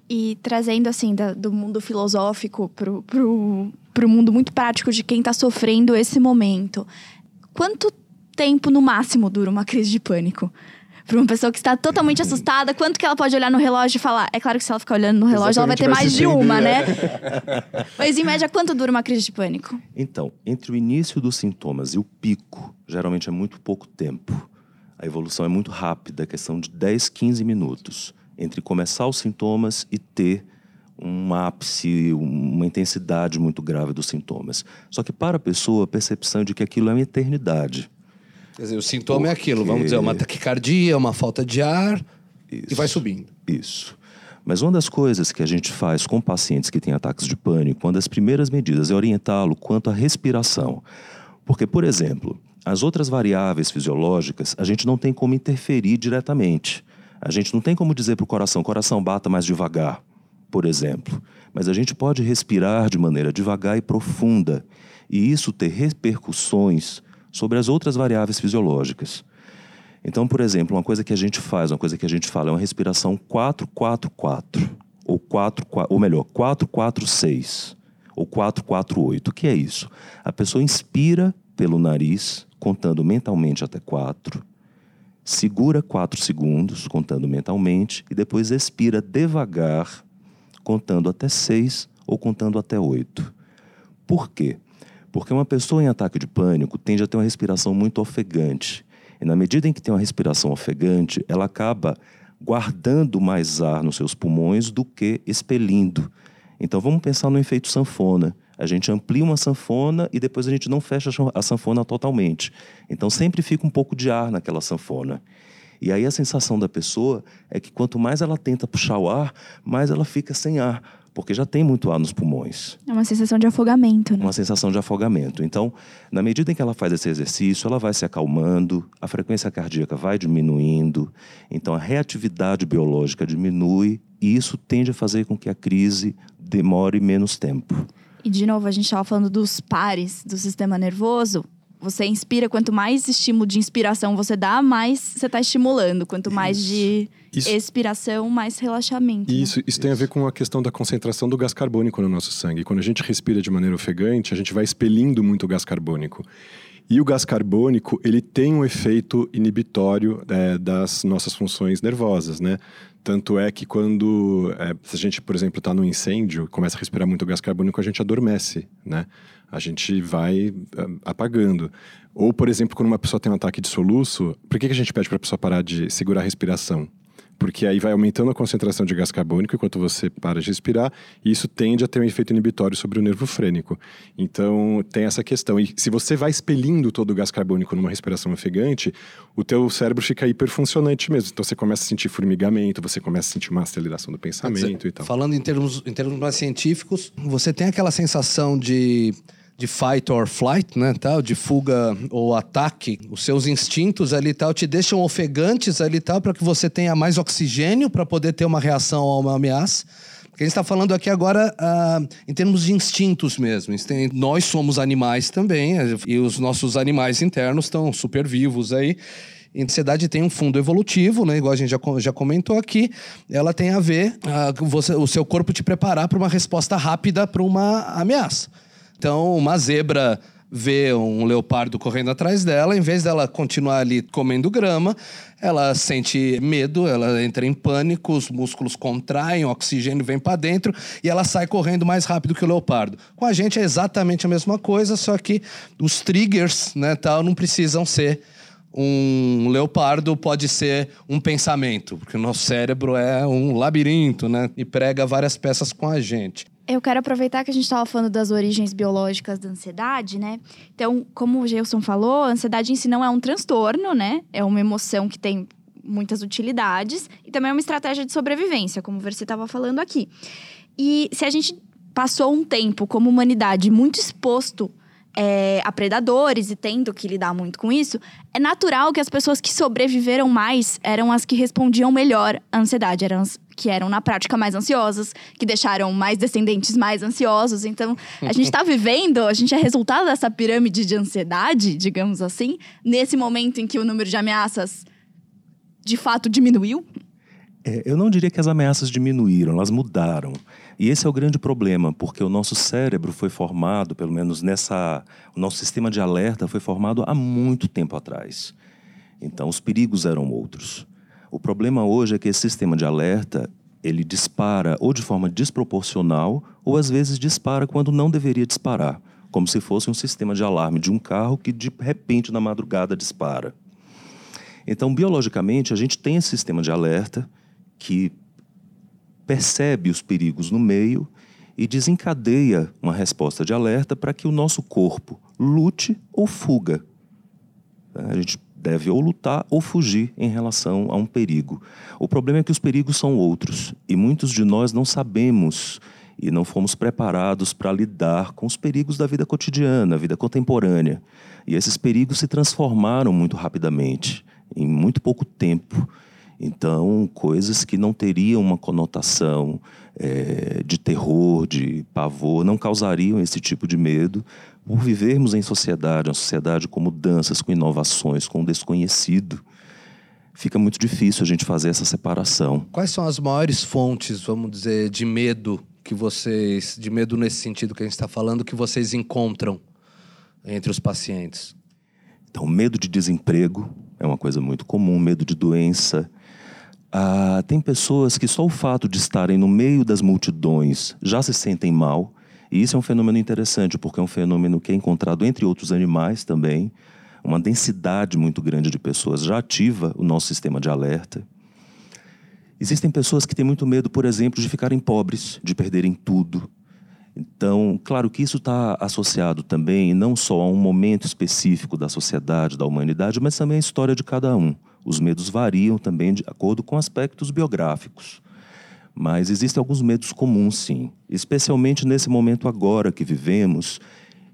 E trazendo, assim, da, do mundo filosófico pro, pro, pro mundo muito prático de quem está sofrendo esse momento. Quanto tempo, no máximo, dura uma crise de pânico? Para uma pessoa que está totalmente assustada, quanto que ela pode olhar no relógio e falar? É claro que se ela ficar olhando no relógio, Exatamente ela vai ter vai mais de uma, né? Mas em média, quanto dura uma crise de pânico? Então, entre o início dos sintomas e o pico, geralmente é muito pouco tempo. A evolução é muito rápida, questão de 10, 15 minutos entre começar os sintomas e ter um ápice, uma intensidade muito grave dos sintomas. Só que para a pessoa, a percepção de que aquilo é uma eternidade. Quer dizer, o sintoma Porque... é aquilo, vamos dizer, uma taquicardia, uma falta de ar Isso. e vai subindo. Isso. Mas uma das coisas que a gente faz com pacientes que têm ataques de pânico, uma das primeiras medidas é orientá-lo quanto à respiração. Porque, por exemplo, as outras variáveis fisiológicas a gente não tem como interferir diretamente. A gente não tem como dizer para o coração, coração, bata mais devagar, por exemplo. Mas a gente pode respirar de maneira devagar e profunda, e isso ter repercussões sobre as outras variáveis fisiológicas. Então, por exemplo, uma coisa que a gente faz, uma coisa que a gente fala é uma respiração 4-4-4, ou 4, ou melhor, 4-4-6, ou 4-4-8. O que é isso? A pessoa inspira pelo nariz, contando mentalmente até 4, segura 4 segundos, contando mentalmente, e depois expira devagar, contando até 6 ou contando até 8. Por quê? Porque uma pessoa em ataque de pânico tende a ter uma respiração muito ofegante. E na medida em que tem uma respiração ofegante, ela acaba guardando mais ar nos seus pulmões do que expelindo. Então vamos pensar no efeito sanfona. A gente amplia uma sanfona e depois a gente não fecha a sanfona totalmente. Então sempre fica um pouco de ar naquela sanfona. E aí a sensação da pessoa é que quanto mais ela tenta puxar o ar, mais ela fica sem ar, porque já tem muito ar nos pulmões. É uma sensação de afogamento, né? Uma sensação de afogamento. Então, na medida em que ela faz esse exercício, ela vai se acalmando, a frequência cardíaca vai diminuindo, então a reatividade biológica diminui e isso tende a fazer com que a crise demore menos tempo. E de novo, a gente estava falando dos pares do sistema nervoso. Você inspira, quanto mais estímulo de inspiração você dá, mais você está estimulando. Quanto mais de Isso. expiração, mais relaxamento. né? Isso, isso tem a ver com a questão da concentração do gás carbônico no nosso sangue. Quando a gente respira de maneira ofegante, a gente vai expelindo muito gás carbônico. E o gás carbônico, ele tem um efeito inibitório é, das nossas funções nervosas, né? Tanto é que quando é, se a gente, por exemplo, está no incêndio, começa a respirar muito gás carbônico, a gente adormece, né? A gente vai é, apagando. Ou, por exemplo, quando uma pessoa tem um ataque de soluço, por que, que a gente pede para a pessoa parar de segurar a respiração? Porque aí vai aumentando a concentração de gás carbônico enquanto você para de respirar, e isso tende a ter um efeito inibitório sobre o nervo frênico. Então, tem essa questão. E se você vai expelindo todo o gás carbônico numa respiração ofegante, o teu cérebro fica hiperfuncionante mesmo. Então, você começa a sentir formigamento, você começa a sentir uma aceleração do pensamento e tal. Falando em termos, em termos mais científicos, você tem aquela sensação de, de fight or flight, né, tal, de fuga ou ataque. Os seus instintos ali tal te deixam ofegantes ali tal para que você tenha mais oxigênio para poder ter uma reação a uma ameaça. Porque a gente está falando aqui agora ah, em termos de instintos mesmo. Nós somos animais também, e os nossos animais internos estão super vivos aí. A ansiedade tem um fundo evolutivo, né? Igual a gente já, já comentou aqui. Ela tem a ver ah, com o seu corpo te preparar para uma resposta rápida para uma ameaça. Então, uma zebra vê um leopardo correndo atrás dela, em vez dela continuar ali comendo grama, ela sente medo, ela entra em pânico, os músculos contraem, o oxigênio vem para dentro e ela sai correndo mais rápido que o leopardo. Com a gente é exatamente a mesma coisa, só que os triggers, né, tal, não precisam ser um leopardo pode ser um pensamento, porque o nosso cérebro é um labirinto, né? E prega várias peças com a gente. Eu quero aproveitar que a gente estava falando das origens biológicas da ansiedade, né? Então, como o Gelson falou, a ansiedade em si não é um transtorno, né? É uma emoção que tem muitas utilidades e também é uma estratégia de sobrevivência, como você estava falando aqui. E se a gente passou um tempo como humanidade muito exposto é, a predadores e tendo que lidar muito com isso, é natural que as pessoas que sobreviveram mais eram as que respondiam melhor à ansiedade, eram as que eram na prática mais ansiosas, que deixaram mais descendentes mais ansiosos. Então, a gente está vivendo, a gente é resultado dessa pirâmide de ansiedade, digamos assim, nesse momento em que o número de ameaças de fato diminuiu. É, eu não diria que as ameaças diminuíram, elas mudaram. E esse é o grande problema, porque o nosso cérebro foi formado, pelo menos nessa. O nosso sistema de alerta foi formado há muito tempo atrás. Então, os perigos eram outros. O problema hoje é que esse sistema de alerta ele dispara ou de forma desproporcional ou às vezes dispara quando não deveria disparar, como se fosse um sistema de alarme de um carro que de repente na madrugada dispara. Então, biologicamente, a gente tem esse sistema de alerta que percebe os perigos no meio e desencadeia uma resposta de alerta para que o nosso corpo lute ou fuga. A gente deve ou lutar ou fugir em relação a um perigo. O problema é que os perigos são outros e muitos de nós não sabemos e não fomos preparados para lidar com os perigos da vida cotidiana, vida contemporânea. E esses perigos se transformaram muito rapidamente, em muito pouco tempo. Então, coisas que não teriam uma conotação eh, de terror, de pavor, não causariam esse tipo de medo, por vivermos em sociedade, uma sociedade com mudanças, com inovações, com o desconhecido, fica muito difícil a gente fazer essa separação. Quais são as maiores fontes, vamos dizer, de medo que vocês, de medo nesse sentido que a gente está falando, que vocês encontram entre os pacientes? Então, medo de desemprego, é uma coisa muito comum, medo de doença. Ah, tem pessoas que só o fato de estarem no meio das multidões já se sentem mal. E isso é um fenômeno interessante, porque é um fenômeno que é encontrado entre outros animais também. Uma densidade muito grande de pessoas já ativa o nosso sistema de alerta. Existem pessoas que têm muito medo, por exemplo, de ficarem pobres, de perderem tudo. Então, claro que isso está associado também não só a um momento específico da sociedade, da humanidade, mas também à história de cada um. Os medos variam também de acordo com aspectos biográficos. Mas existem alguns medos comuns, sim. Especialmente nesse momento agora que vivemos,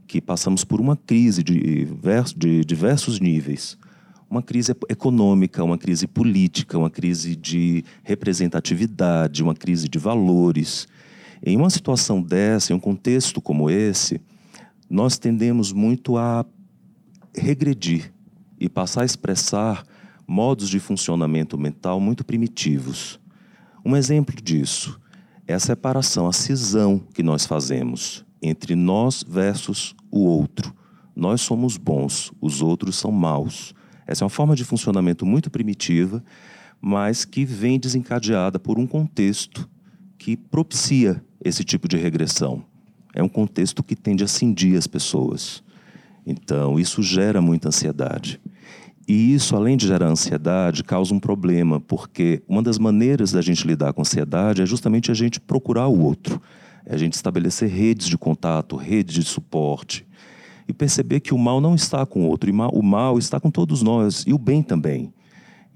que passamos por uma crise de, de diversos níveis. Uma crise econômica, uma crise política, uma crise de representatividade, uma crise de valores em uma situação dessa, em um contexto como esse, nós tendemos muito a regredir e passar a expressar modos de funcionamento mental muito primitivos. Um exemplo disso é a separação, a cisão que nós fazemos entre nós versus o outro. Nós somos bons, os outros são maus. Essa é uma forma de funcionamento muito primitiva, mas que vem desencadeada por um contexto que propicia esse tipo de regressão. É um contexto que tende a cindir as pessoas. Então, isso gera muita ansiedade. E isso, além de gerar ansiedade, causa um problema, porque uma das maneiras da gente lidar com ansiedade é justamente a gente procurar o outro, é a gente estabelecer redes de contato, redes de suporte, e perceber que o mal não está com o outro, o mal está com todos nós, e o bem também.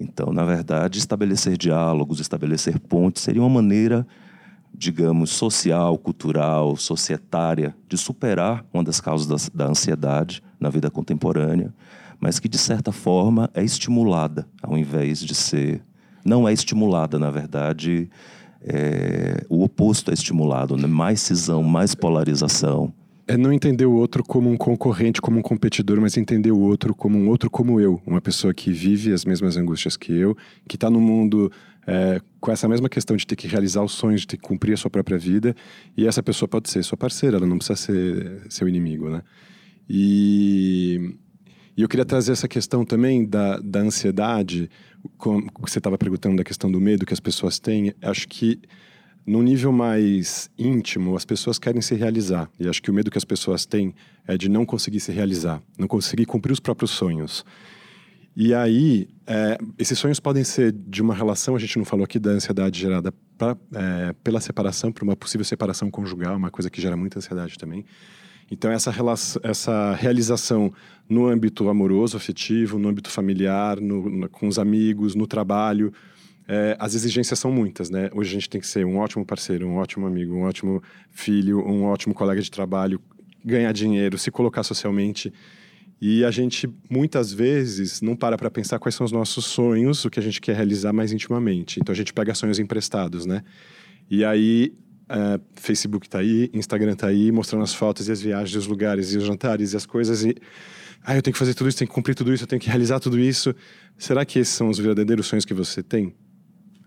Então, na verdade, estabelecer diálogos, estabelecer pontes seria uma maneira digamos, social, cultural, societária, de superar uma das causas da, da, ansiedade na vida contemporânea, mas que, de certa forma, é estimulada, ao invés de ser. Não é estimulada, na verdade, é, o oposto é estimulado, né? mais cisão, mais polarização. É não entender o outro como um concorrente, como um competidor, mas entender o outro como um outro como eu, uma pessoa que vive as mesmas angústias que eu, que está no mundo é, com essa mesma questão de ter que realizar os sonhos, de ter que cumprir a sua própria vida, e essa pessoa pode ser sua parceira, ela não precisa ser seu inimigo, né? E, e eu queria trazer essa questão também da, da ansiedade, como você estava perguntando da questão do medo que as pessoas têm, acho que no nível mais íntimo, as pessoas querem se realizar. E acho que o medo que as pessoas têm é de não conseguir se realizar, não conseguir cumprir os próprios sonhos. E aí, é, esses sonhos podem ser de uma relação, a gente não falou aqui da ansiedade gerada pra, é, pela separação, por uma possível separação conjugal, uma coisa que gera muita ansiedade também. Então, essa, relação, essa realização no âmbito amoroso, afetivo, no âmbito familiar, no, no, com os amigos, no trabalho, é, as exigências são muitas, né? Hoje a gente tem que ser um ótimo parceiro, um ótimo amigo, um ótimo filho, um ótimo colega de trabalho, ganhar dinheiro, se colocar socialmente. E a gente muitas vezes não para para pensar quais são os nossos sonhos, o que a gente quer realizar mais intimamente. Então a gente pega sonhos emprestados, né? E aí é, Facebook está aí, Instagram está aí, mostrando as fotos e as viagens, os lugares e os jantares e as coisas e ah, eu tenho que fazer tudo isso, tenho que cumprir tudo isso, eu tenho que realizar tudo isso. Será que esses são os verdadeiros sonhos que você tem?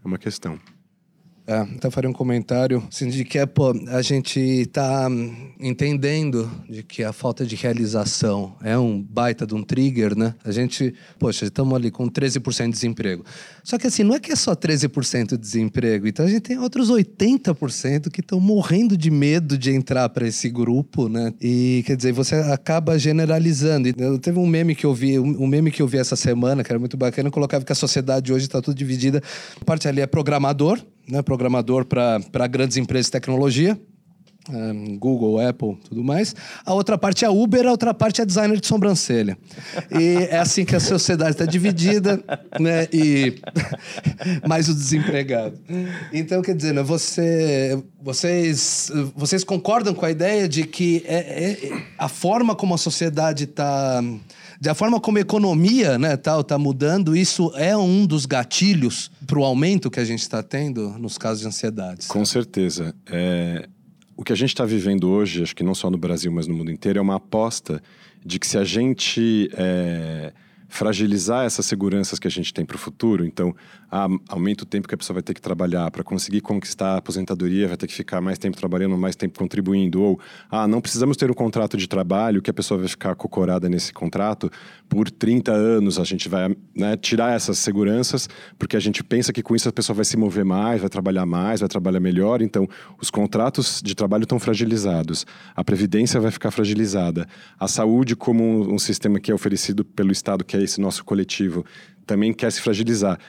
É uma questão. É, então faria um comentário assim, de que é, pô, a gente está entendendo de que a falta de realização é um baita de um trigger, né? A gente, poxa, estamos ali com 13% de desemprego. Só que assim, não é que é só 13% de desemprego, então a gente tem outros 80% que estão morrendo de medo de entrar para esse grupo, né? E quer dizer, você acaba generalizando. Eu teve um meme que eu vi, um meme que eu vi essa semana, que era muito bacana, colocava que a sociedade hoje está tudo dividida. Parte ali é programador, né, programador para grandes empresas de tecnologia. Um, Google, Apple, tudo mais. A outra parte é Uber, a outra parte é designer de sobrancelha. E é assim que a sociedade está dividida, né? E mais o desempregado. Então, quer dizer, né, você, vocês, vocês concordam com a ideia de que é, é a forma como a sociedade está da forma como a economia né, tal está mudando, isso é um dos gatilhos para o aumento que a gente está tendo nos casos de ansiedade. Com certeza. É, o que a gente está vivendo hoje, acho que não só no Brasil, mas no mundo inteiro, é uma aposta de que se a gente é, fragilizar essas seguranças que a gente tem para o futuro. Então, ah, aumenta o tempo que a pessoa vai ter que trabalhar para conseguir conquistar a aposentadoria, vai ter que ficar mais tempo trabalhando, mais tempo contribuindo. Ou, ah, não precisamos ter um contrato de trabalho que a pessoa vai ficar cocorada nesse contrato por 30 anos. A gente vai né, tirar essas seguranças, porque a gente pensa que com isso a pessoa vai se mover mais, vai trabalhar mais, vai trabalhar melhor. Então, os contratos de trabalho estão fragilizados. A previdência vai ficar fragilizada. A saúde, como um, um sistema que é oferecido pelo Estado, que é esse nosso coletivo, também quer se fragilizar.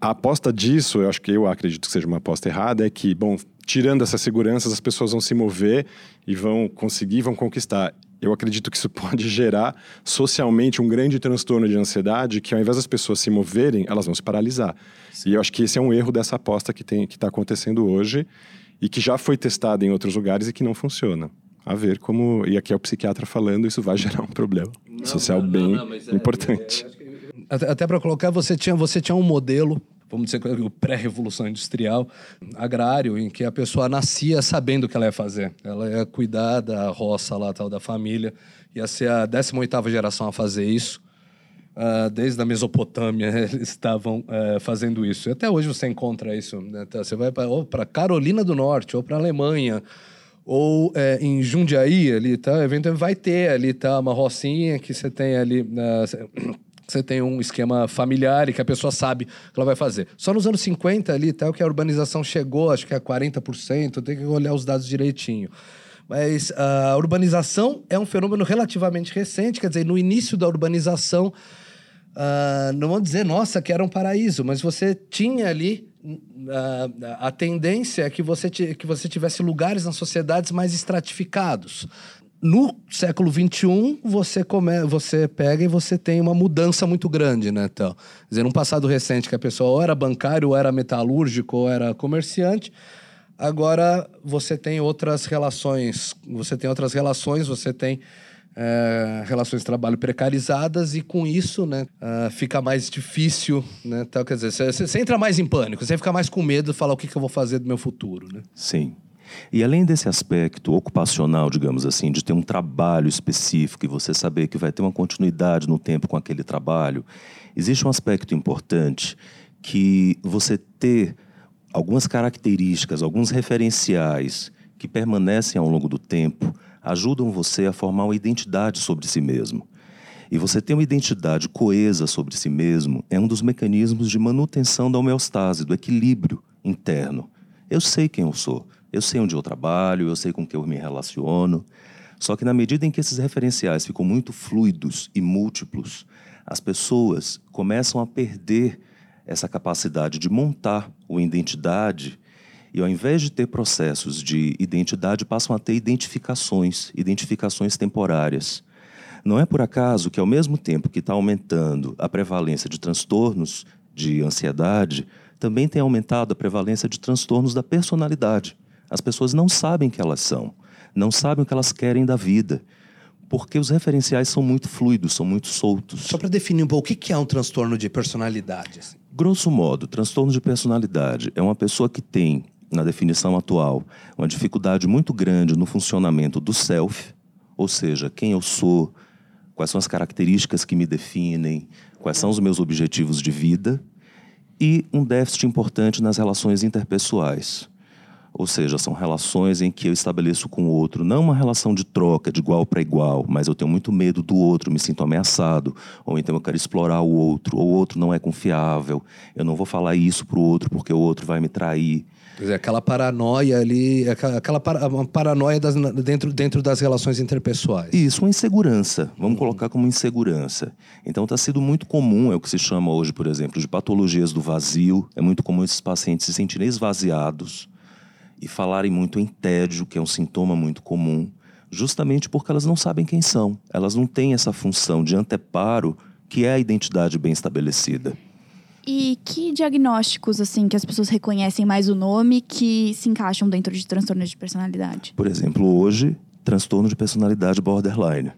A aposta disso, eu acho que eu acredito que seja uma aposta errada, é que, bom, tirando essas seguranças, as pessoas vão se mover e vão conseguir, vão conquistar. Eu acredito que isso pode gerar socialmente um grande transtorno de ansiedade, que ao invés das pessoas se moverem, elas vão se paralisar. Sim. E eu acho que esse é um erro dessa aposta que está acontecendo hoje e que já foi testada em outros lugares e que não funciona a ver como. E aqui é o psiquiatra falando, isso vai gerar um problema não, social não, bem não, é, importante. É, até, até para colocar, você tinha, você tinha um modelo vamos dizer, o pré-revolução industrial agrário, em que a pessoa nascia sabendo o que ela ia fazer. Ela ia cuidar da roça lá, tal, da família. Ia ser a 18ª geração a fazer isso. Uh, desde a Mesopotâmia eles estavam uh, fazendo isso. E até hoje você encontra isso. Né? Você vai para Carolina do Norte ou para Alemanha ou é, em Jundiaí ali, tá? Eventualmente vai ter ali, tá? Uma rocinha que você tem ali. Uh, você tem um esquema familiar e que a pessoa sabe o que ela vai fazer. Só nos anos 50 ali, tal, que a urbanização chegou, acho que a 40%, tem que olhar os dados direitinho. Mas a urbanização é um fenômeno relativamente recente, quer dizer, no início da urbanização, uh, não vou dizer, nossa, que era um paraíso, mas você tinha ali a, a tendência é que você, que você tivesse lugares nas sociedades mais estratificados. No século XXI, você, come, você pega e você tem uma mudança muito grande, né? Então, quer dizer, num passado recente que a pessoa ou era bancário, ou era metalúrgico, ou era comerciante, agora você tem outras relações, você tem outras relações, você tem é, relações de trabalho precarizadas e com isso, né, uh, fica mais difícil, né, quer dizer, você entra mais em pânico, você fica mais com medo de falar o que, que eu vou fazer do meu futuro, né? Sim. E além desse aspecto ocupacional, digamos assim, de ter um trabalho específico e você saber que vai ter uma continuidade no tempo com aquele trabalho, existe um aspecto importante que você ter algumas características, alguns referenciais que permanecem ao longo do tempo ajudam você a formar uma identidade sobre si mesmo. E você ter uma identidade coesa sobre si mesmo é um dos mecanismos de manutenção da homeostase, do equilíbrio interno. Eu sei quem eu sou, eu sei onde eu trabalho, eu sei com quem eu me relaciono. Só que na medida em que esses referenciais ficam muito fluidos e múltiplos, as pessoas começam a perder essa capacidade de montar uma identidade e ao invés de ter processos de identidade, passam a ter identificações, identificações temporárias. Não é por acaso que, ao mesmo tempo que está aumentando a prevalência de transtornos de ansiedade, também tem aumentado a prevalência de transtornos da personalidade. As pessoas não sabem que elas são, não sabem o que elas querem da vida, porque os referenciais são muito fluidos, são muito soltos. Só para definir um pouco, o que é um transtorno de personalidade? Grosso modo, transtorno de personalidade é uma pessoa que tem na definição atual, uma dificuldade muito grande no funcionamento do self, ou seja, quem eu sou, quais são as características que me definem, quais são os meus objetivos de vida, e um déficit importante nas relações interpessoais. Ou seja, são relações em que eu estabeleço com o outro não uma relação de troca, de igual para igual, mas eu tenho muito medo do outro, me sinto ameaçado, ou então eu quero explorar o outro, ou o outro não é confiável, eu não vou falar isso para o outro porque o outro vai me trair. Quer dizer, aquela paranoia ali, aquela, aquela uma paranoia das, dentro, dentro das relações interpessoais. Isso, uma insegurança. Vamos uhum. colocar como insegurança. Então está sendo muito comum, é o que se chama hoje, por exemplo, de patologias do vazio. É muito comum esses pacientes se sentirem esvaziados e falarem muito em tédio, que é um sintoma muito comum, justamente porque elas não sabem quem são. Elas não têm essa função de anteparo que é a identidade bem estabelecida. E que diagnósticos, assim, que as pessoas reconhecem mais o nome que se encaixam dentro de transtornos de personalidade? Por exemplo, hoje, transtorno de personalidade borderline,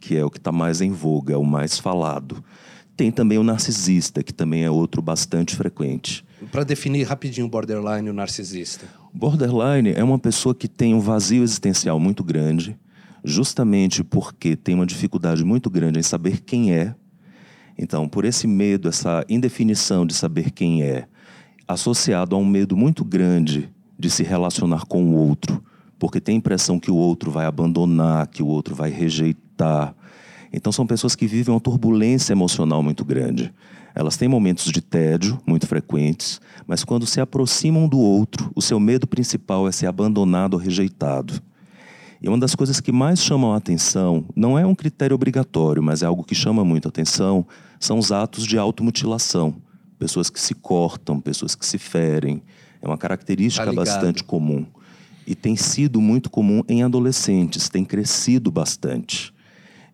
que é o que está mais em voga, é o mais falado. Tem também o narcisista, que também é outro bastante frequente. Para definir rapidinho o borderline e o narcisista. Borderline é uma pessoa que tem um vazio existencial muito grande, justamente porque tem uma dificuldade muito grande em saber quem é Então, por esse medo, essa indefinição de saber quem é, associado a um medo muito grande de se relacionar com o outro, porque tem a impressão que o outro vai abandonar, que o outro vai rejeitar. Então, são pessoas que vivem uma turbulência emocional muito grande. Elas têm momentos de tédio muito frequentes, mas quando se aproximam do outro, o seu medo principal é ser abandonado ou rejeitado. E uma das coisas que mais chamam a atenção, não é um critério obrigatório, mas é algo que chama muito a atenção, são os atos de automutilação. Pessoas que se cortam, pessoas que se ferem. É uma característica Tá bastante comum. E tem sido muito comum em adolescentes, tem crescido bastante.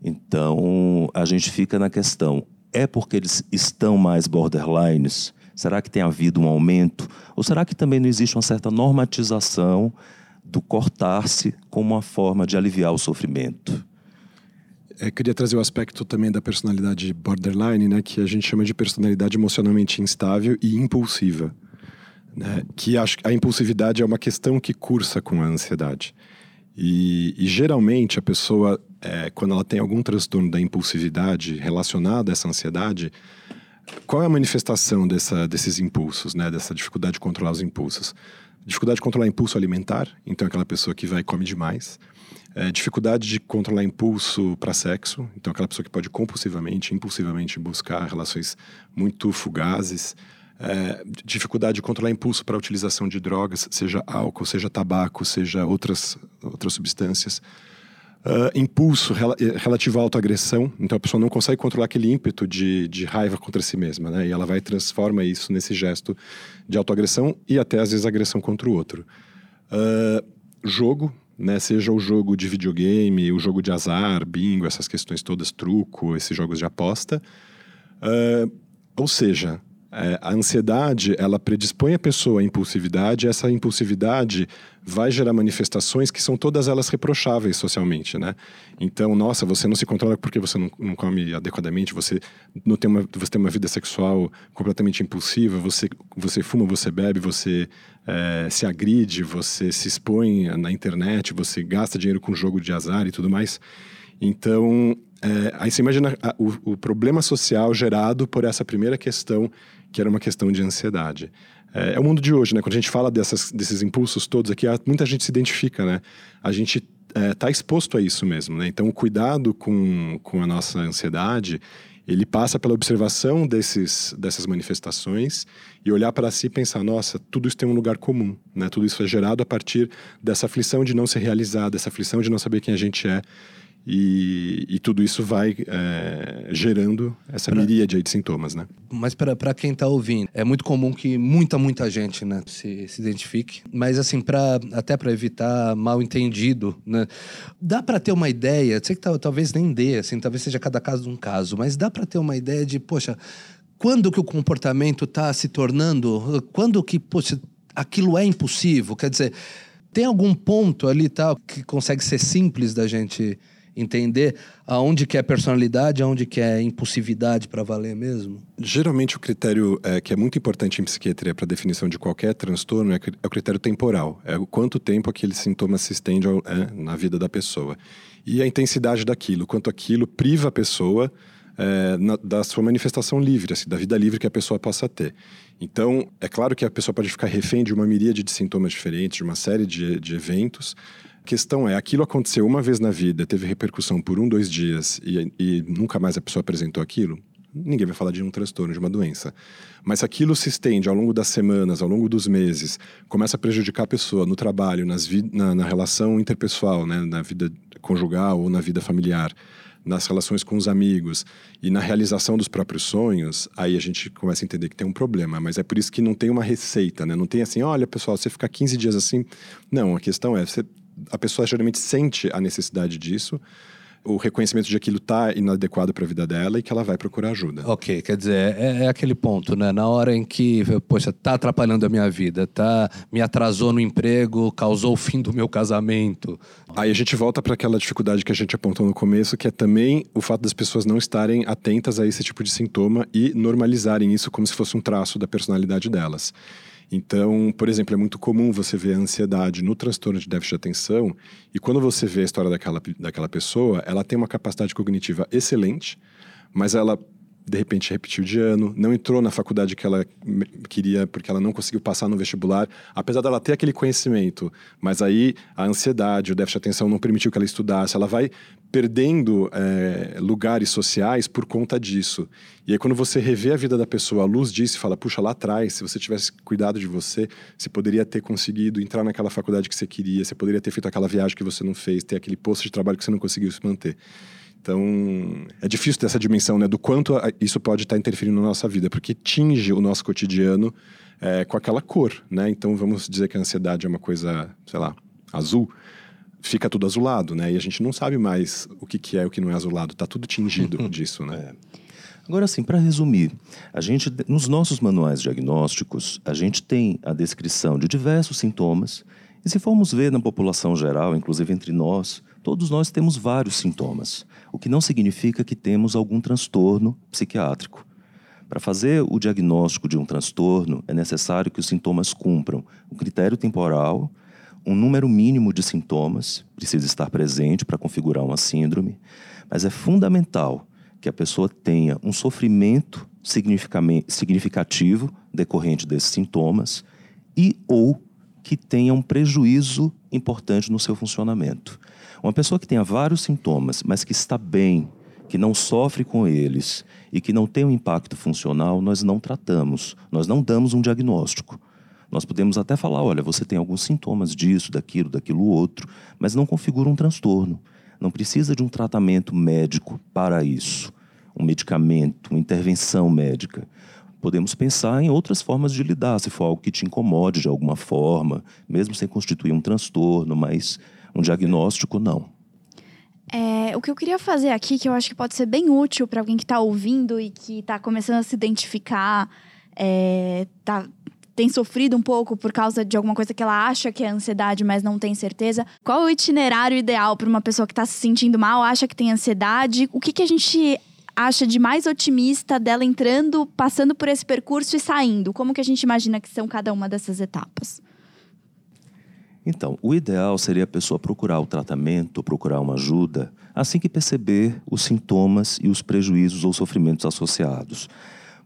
Então, a gente fica na questão: é porque eles estão mais borderlines? Será que tem havido um aumento? Ou será que também não existe uma certa normatização do cortar-se como uma forma de aliviar o sofrimento? Eu queria trazer o aspecto também da personalidade borderline, né, que a gente chama de personalidade emocionalmente instável e impulsiva. Né, que que a impulsividade é uma questão que cursa com a ansiedade. E, e geralmente a pessoa, é, quando ela tem algum transtorno da impulsividade relacionado a essa ansiedade, qual é a manifestação dessa, desses impulsos, né, dessa dificuldade de controlar os impulsos? Dificuldade de controlar impulso alimentar, então é aquela pessoa que vai e come demais. É, dificuldade de controlar impulso para sexo, então aquela pessoa que pode compulsivamente, impulsivamente buscar relações muito fugazes. É, dificuldade de controlar impulso para a utilização de drogas, seja álcool, seja tabaco, seja outras, outras substâncias. Uh, impulso rela relativo à autoagressão, então a pessoa não consegue controlar aquele ímpeto de, de raiva contra si mesma, né? E ela vai transforma isso nesse gesto de autoagressão e até às vezes agressão contra o outro. Uh, jogo, né? Seja o jogo de videogame, o jogo de azar, bingo, essas questões todas, truco, esses jogos de aposta. Uh, ou seja, é, a ansiedade, ela predispõe a pessoa à impulsividade, e essa impulsividade vai gerar manifestações que são todas elas reprocháveis socialmente, né? Então, nossa, você não se controla porque você não, não come adequadamente, você não tem uma, você tem uma vida sexual completamente impulsiva, você, você fuma, você bebe, você é, se agride, você se expõe na internet, você gasta dinheiro com jogo de azar e tudo mais. Então, é, aí você imagina a, o, o, problema social gerado por essa primeira questão, que era uma questão de ansiedade. É, é, o mundo de hoje, né? Quando a gente fala dessas, desses impulsos todos aqui, muita gente se identifica, né? A gente está é, exposto a isso mesmo, né? Então, o cuidado com, com a nossa ansiedade, ele passa pela observação desses, dessas manifestações e olhar para si e pensar, nossa, tudo isso tem um lugar comum, né? Tudo isso é gerado a partir dessa aflição de não ser realizado, dessa aflição de não saber quem a gente é. E, e, tudo isso vai é, gerando essa pra, miríade de sintomas, né? Mas para quem está ouvindo, é muito comum que muita, muita gente né, se, se identifique. Mas assim, pra, até para evitar mal entendido, né? Dá para ter uma ideia, sei que talvez nem dê, assim, talvez seja cada caso um caso, mas dá para ter uma ideia de, poxa, quando que o comportamento está se tornando, quando que, poxa, aquilo é impossível? Quer dizer, tem algum ponto ali tal que consegue ser simples da gente entender aonde que é personalidade, aonde que é impulsividade para valer mesmo? Geralmente o critério é, que é muito importante em psiquiatria para definição de qualquer transtorno é, é, o critério temporal, é o quanto tempo aquele sintoma se estende ao, é, na vida da pessoa e a intensidade daquilo, quanto aquilo priva a pessoa é, na, da sua manifestação livre, assim, da vida livre que a pessoa possa ter. Então, é claro que a pessoa pode ficar refém de uma miríade de sintomas diferentes, de uma série de, de eventos, a questão é, aquilo aconteceu uma vez na vida, teve repercussão por um, dois dias e, e nunca mais a pessoa apresentou aquilo, ninguém vai falar de um transtorno, de uma doença. Mas se aquilo se estende ao longo das semanas, ao longo dos meses, começa a prejudicar a pessoa no trabalho, nas na, na, relação interpessoal, né, na vida conjugal ou na vida familiar, nas relações com os amigos e na realização dos próprios sonhos, aí a gente começa a entender que tem um problema. Mas é por isso que não tem uma receita, né? Não tem assim, olha, pessoal, você ficar 15 dias assim. Não, a questão é, você a pessoa geralmente sente a necessidade disso, o reconhecimento de que aquilo está inadequado para a vida dela e que ela vai procurar ajuda. Ok, quer dizer, é, é, aquele ponto, né? Na hora em que, poxa, tá atrapalhando a minha vida, tá, me atrasou no emprego, causou o fim do meu casamento. Aí a gente volta para aquela dificuldade que a gente apontou no começo, que é também o fato das pessoas não estarem atentas a esse tipo de sintoma e normalizarem isso como se fosse um traço da personalidade delas. Então, por exemplo, é muito comum você ver a ansiedade no transtorno de déficit de atenção, e quando você vê a história daquela, daquela pessoa, ela tem uma capacidade cognitiva excelente, mas ela de repente repetiu de ano, não entrou na faculdade que ela queria porque ela não conseguiu passar no vestibular, apesar dela ter aquele conhecimento, mas aí a ansiedade, o déficit de atenção não permitiu que ela estudasse, ela vai perdendo é, lugares sociais por conta disso. E aí quando você revê a vida da pessoa à luz disso fala, puxa, lá atrás, se você tivesse cuidado de você, você poderia ter conseguido entrar naquela faculdade que você queria, você poderia ter feito aquela viagem que você não fez, ter aquele posto de trabalho que você não conseguiu se manter. Então, é difícil ter essa dimensão, né, do quanto isso pode estar interferindo na nossa vida, porque tinge o nosso cotidiano é, com aquela cor, né? Então, vamos dizer que a ansiedade é uma coisa, sei lá, azul, fica tudo azulado, né? E a gente não sabe mais o que, que é o que não é azulado, tá tudo tingido disso, né? É. Agora, assim, para resumir, a gente, nos nossos manuais diagnósticos, a gente tem a descrição de diversos sintomas, e se formos ver na população geral, inclusive entre nós, todos nós temos vários sintomas o que não significa que temos algum transtorno psiquiátrico. Para fazer o diagnóstico de um transtorno, é necessário que os sintomas cumpram um critério temporal, um número mínimo de sintomas precisa estar presente para configurar uma síndrome, mas é fundamental que a pessoa tenha um sofrimento significativo decorrente desses sintomas e ou que tenha um prejuízo importante no seu funcionamento. Uma pessoa que tenha vários sintomas, mas que está bem, que não sofre com eles e que não tem um impacto funcional, nós não tratamos, nós não damos um diagnóstico. Nós podemos até falar, olha, você tem alguns sintomas disso, daquilo, daquilo outro, mas não configura um transtorno. Não precisa de um tratamento médico para isso, um medicamento, uma intervenção médica. Podemos pensar em outras formas de lidar, se for algo que te incomode de alguma forma, mesmo sem constituir um transtorno, mas um diagnóstico, não. É, o que eu queria fazer aqui, que eu acho que pode ser bem útil para alguém que está ouvindo e que está começando a se identificar, é, tá, tem sofrido um pouco por causa de alguma coisa que ela acha que é ansiedade, mas não tem certeza. Qual é o itinerário ideal para uma pessoa que está se sentindo mal, acha que tem ansiedade? O que, que a gente acha de mais otimista dela entrando, passando por esse percurso e saindo? Como que a gente imagina que são cada uma dessas etapas? Então, o ideal seria a pessoa procurar o tratamento, procurar uma ajuda, assim que perceber os sintomas e os prejuízos ou sofrimentos associados.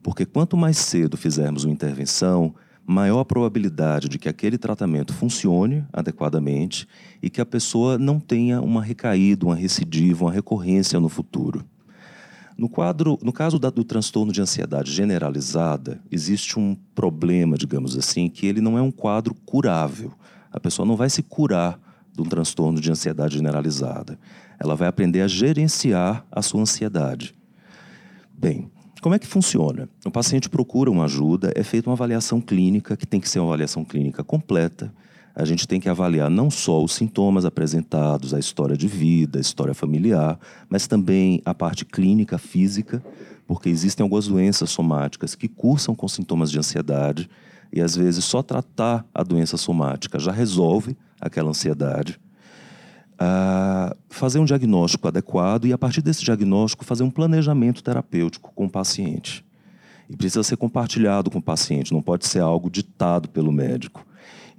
Porque quanto mais cedo fizermos uma intervenção, maior a probabilidade de que aquele tratamento funcione adequadamente e que a pessoa não tenha uma recaída, uma recidiva, uma recorrência no futuro. No, quadro, no caso da, do transtorno de ansiedade generalizada, existe um problema, digamos assim, que ele não é um quadro curável. A pessoa não vai se curar de um transtorno de ansiedade generalizada. Ela vai aprender a gerenciar a sua ansiedade. Bem, como é que funciona? O paciente procura uma ajuda, é feita uma avaliação clínica, que tem que ser uma avaliação clínica completa. A gente tem que avaliar não só os sintomas apresentados, a história de vida, a história familiar, mas também a parte clínica, física, porque existem algumas doenças somáticas que cursam com sintomas de ansiedade e às vezes só tratar a doença somática já resolve aquela ansiedade. Uh, fazer um diagnóstico adequado e, a partir desse diagnóstico, fazer um planejamento terapêutico com o paciente. E precisa ser compartilhado com o paciente, não pode ser algo ditado pelo médico.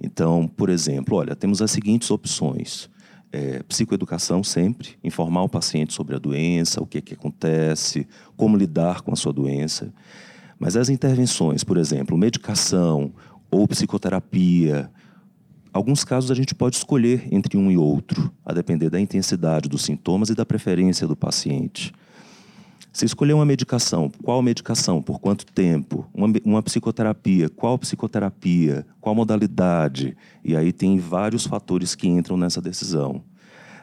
Então, por exemplo, olha, temos as seguintes opções. É, psicoeducação sempre, informar o paciente sobre a doença, o que, que acontece, como lidar com a sua doença. Mas as intervenções, por exemplo, medicação ou psicoterapia, alguns casos a gente pode escolher entre um e outro, a depender da intensidade dos sintomas e da preferência do paciente. Se escolher uma medicação, qual medicação, por quanto tempo? Uma, uma, psicoterapia, qual psicoterapia? Qual modalidade? E aí tem vários fatores que entram nessa decisão.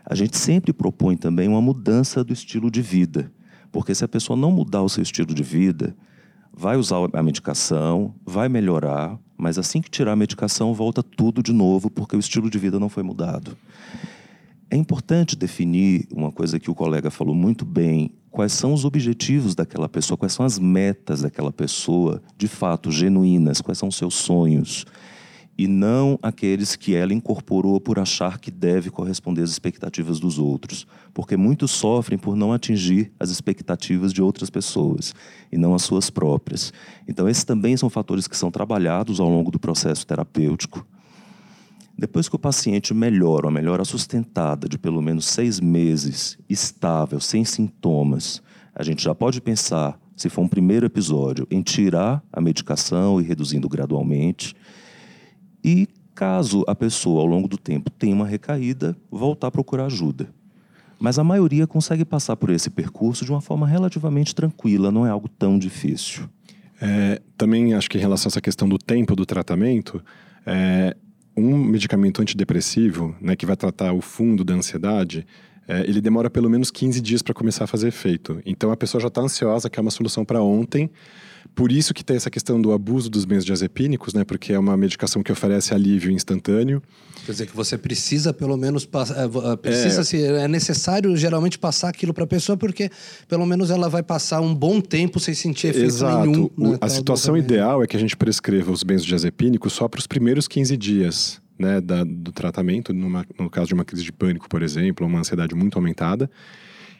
A gente sempre propõe também uma mudança do estilo de vida, porque se a pessoa não mudar o seu estilo de vida, vai usar a medicação, vai melhorar, mas assim que tirar a medicação, volta tudo de novo, porque o estilo de vida não foi mudado. É importante definir uma coisa que o colega falou muito bem: quais são os objetivos daquela pessoa, quais são as metas daquela pessoa, de fato, genuínas, quais são os seus sonhos e não aqueles que ela incorporou por achar que deve corresponder às expectativas dos outros, porque muitos sofrem por não atingir as expectativas de outras pessoas e não as suas próprias. Então, esses também são fatores que são trabalhados ao longo do processo terapêutico. Depois que o paciente melhora, uma melhora sustentada de pelo menos seis meses, estável, sem sintomas, a gente já pode pensar se for um primeiro episódio, em tirar a medicação e reduzindo gradualmente. E caso a pessoa, ao longo do tempo, tenha uma recaída, voltar a procurar ajuda. Mas a maioria consegue passar por esse percurso de uma forma relativamente tranquila, não é algo tão difícil. É, também acho que em relação a essa questão do tempo do tratamento, é, um medicamento antidepressivo, né, que vai tratar o fundo da ansiedade, é, ele demora pelo menos 15 dias para começar a fazer efeito. Então a pessoa já está ansiosa, quer uma solução para ontem. Por isso que tem essa questão do abuso dos benzodiazepínicos, né? Porque é uma medicação que oferece alívio instantâneo. Quer dizer que você precisa pelo menos passar, precisa é, se é necessário geralmente passar aquilo para a pessoa porque pelo menos ela vai passar um bom tempo sem sentir efeito Exato. nenhum. Né, a situação ideal é que a gente prescreva os benzodiazepínicos só para os primeiros 15 dias né, da, do tratamento, numa, no caso de uma crise de pânico, por exemplo, ou uma ansiedade muito aumentada.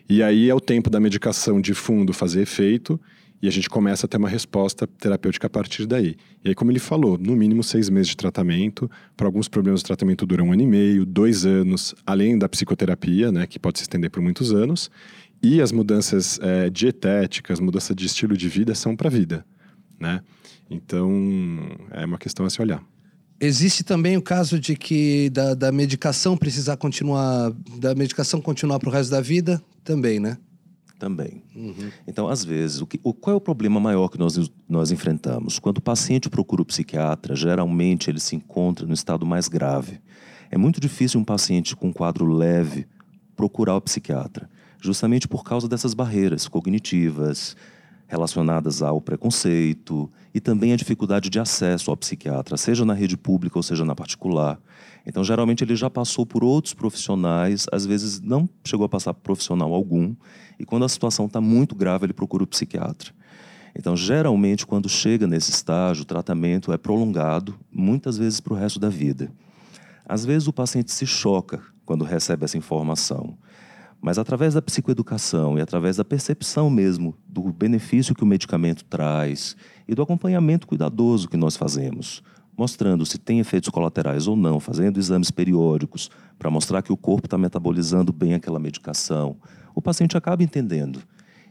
E aí é o tempo da medicação de fundo fazer efeito e a gente começa a ter uma resposta terapêutica a partir daí. E aí, como ele falou, no mínimo seis meses de tratamento. Para alguns problemas, o tratamento dura um ano e meio, dois anos, além da psicoterapia, né, que pode se estender por muitos anos. E as mudanças é, dietéticas, mudança de estilo de vida são para a vida, né? Então, é uma questão a se olhar. Existe também o caso de que da, da medicação precisar continuar, da medicação continuar para o resto da vida, também, né? Também. Uhum. Então, às vezes, o que, o, qual é o problema maior que nós, nós enfrentamos? Quando o paciente procura o psiquiatra, geralmente ele se encontra no estado mais grave. É muito difícil um paciente com um quadro leve procurar o psiquiatra, justamente por causa dessas barreiras cognitivas, relacionadas ao preconceito e também a dificuldade de acesso ao psiquiatra, seja na rede pública ou seja na particular. Então, geralmente, ele já passou por outros profissionais, às vezes não chegou a passar por profissional algum, e quando a situação está muito grave, ele procura o psiquiatra. Então, geralmente, quando chega nesse estágio, o tratamento é prolongado, muitas vezes para o resto da vida. Às vezes, o paciente se choca quando recebe essa informação. Mas através da psicoeducação e através da percepção mesmo do benefício que o medicamento traz e do acompanhamento cuidadoso que nós fazemos, mostrando se tem efeitos colaterais ou não, fazendo exames periódicos para mostrar que o corpo está metabolizando bem aquela medicação, o paciente acaba entendendo.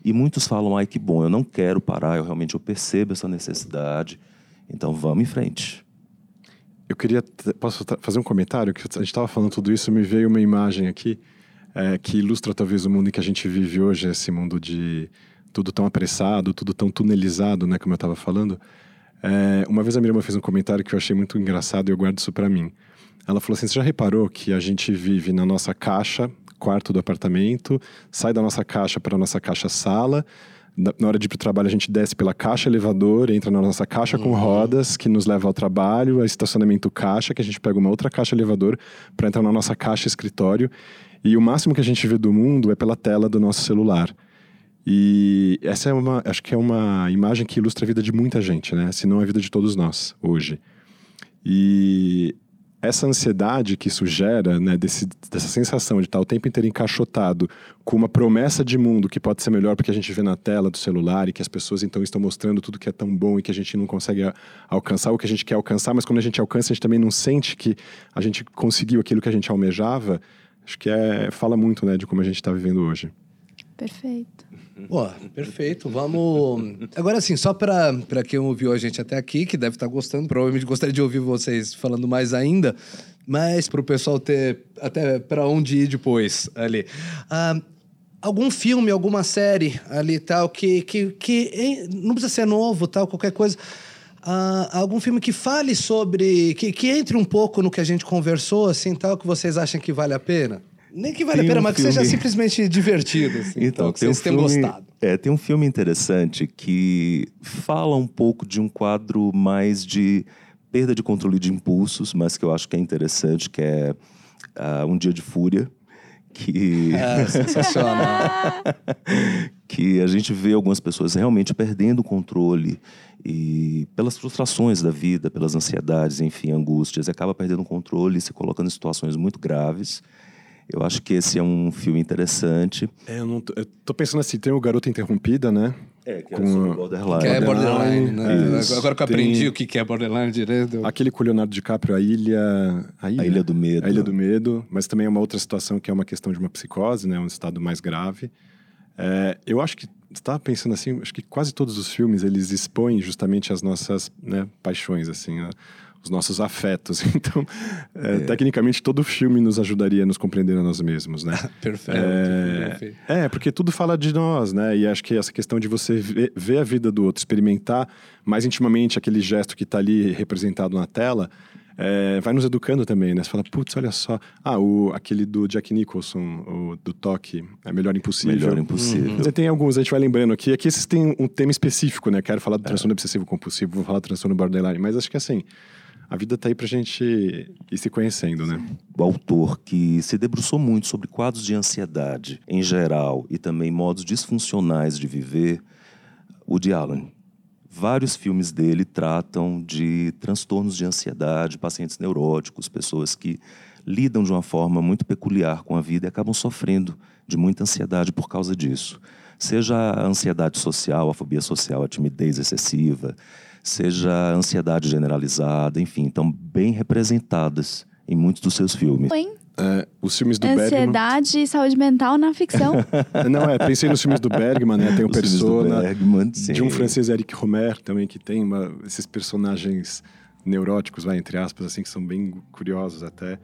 E muitos falam: ai, que bom, eu não quero parar, eu realmente eu percebo essa necessidade, então vamos em frente. Eu queria. Posso fazer um comentário? Que a gente estava falando tudo isso, me veio uma imagem aqui é, que ilustra talvez o mundo em que a gente vive hoje, esse mundo de tudo tão apressado, tudo tão tunelizado, né, como eu estava falando. É, uma vez a Miriam fez um comentário que eu achei muito engraçado e eu guardo isso para mim. Ela falou assim: você já reparou que a gente vive na nossa caixa, quarto do apartamento, sai da nossa caixa para a nossa caixa sala. Na hora de ir para o trabalho, a gente desce pela caixa elevador, entra na nossa caixa uhum. com rodas, que nos leva ao trabalho, a estacionamento caixa, que a gente pega uma outra caixa elevador para entrar na nossa caixa escritório. E o máximo que a gente vê do mundo é pela tela do nosso celular. E essa é uma, acho que é uma imagem que ilustra a vida de muita gente, né? Se não a vida de todos nós hoje. E essa ansiedade que isso gera, né, desse, dessa sensação de estar o tempo inteiro encaixotado com uma promessa de mundo que pode ser melhor porque a gente vê na tela do celular e que as pessoas então estão mostrando tudo que é tão bom e que a gente não consegue alcançar o que a gente quer alcançar, mas quando a gente alcança, a gente também não sente que a gente conseguiu aquilo que a gente almejava. Acho que é, fala muito né, de como a gente está vivendo hoje. Perfeito. Pô, perfeito. Vamos. Agora, assim, só para quem ouviu a gente até aqui, que deve estar tá gostando, provavelmente gostaria de ouvir vocês falando mais ainda, mas para o pessoal ter até para onde ir depois ali. Ah, algum filme, alguma série ali tal, que, que, que não precisa ser novo, tal, qualquer coisa. Uh, algum filme que fale sobre. Que, que entre um pouco no que a gente conversou, assim, tal, que vocês acham que vale a pena? Nem que vale tem a pena, um mas filme... que seja simplesmente divertido, assim, então, então que vocês um tenham gostado. É, tem um filme interessante que fala um pouco de um quadro mais de perda de controle de impulsos, mas que eu acho que é interessante, que é uh, Um Dia de Fúria. Que... É, sensacional. que a gente vê algumas pessoas realmente perdendo o controle e pelas frustrações da vida, pelas ansiedades, enfim, angústias, acaba perdendo o controle e se colocando em situações muito graves. Eu acho que esse é um filme interessante. É, eu, não tô, eu tô pensando assim, tem o Garota Interrompida, né? É, que é com é borderline. Que é borderline, né? Isso. Agora que eu aprendi tem... o que é borderline direito. Aquele com o Leonardo DiCaprio, a ilha... a ilha... A Ilha do Medo. A Ilha do Medo, mas também é uma outra situação que é uma questão de uma psicose, né? Um estado mais grave. É, eu acho que estava pensando assim, acho que quase todos os filmes eles expõem justamente as nossas né, paixões, assim, os nossos afetos. Então, é, tecnicamente, todo filme nos ajudaria a nos compreender a nós mesmos, né? Perfeito. É, perfeito. é, porque tudo fala de nós, né? E acho que essa questão de você ver, ver a vida do outro, experimentar mais intimamente aquele gesto que está ali representado na tela, é, vai nos educando também, né? Você fala, putz, olha só. Ah, o, aquele do Jack Nicholson, o, do Toque, é Melhor Impossível. Melhor impossível. Você tem alguns, a gente vai lembrando aqui. Aqui esses têm um tema específico, né? Quero falar do transtorno obsessivo compulsivo, vou falar do transtorno borderline, mas acho que assim, a vida tá aí pra gente ir se conhecendo, né? o autor que se debruçou muito sobre quadros de ansiedade em geral e também modos disfuncionais de viver, Woody Allen. Vários filmes dele tratam de transtornos de ansiedade, pacientes neuróticos, pessoas que lidam de uma forma muito peculiar com a vida e acabam sofrendo de muita ansiedade por causa disso. Seja a ansiedade social, a fobia social, a timidez excessiva, seja a ansiedade generalizada, enfim, estão bem representadas em muitos dos seus filmes. Hein? É, os filmes do Bergman. Ansiedade e saúde mental na ficção. Não, é, pensei nos filmes do Bergman, né? Tem o Os Persona, Bergman, de um francês Eric Romer também, que tem uma- esses personagens neuróticos, vai, entre aspas, assim, que são bem curiosos até.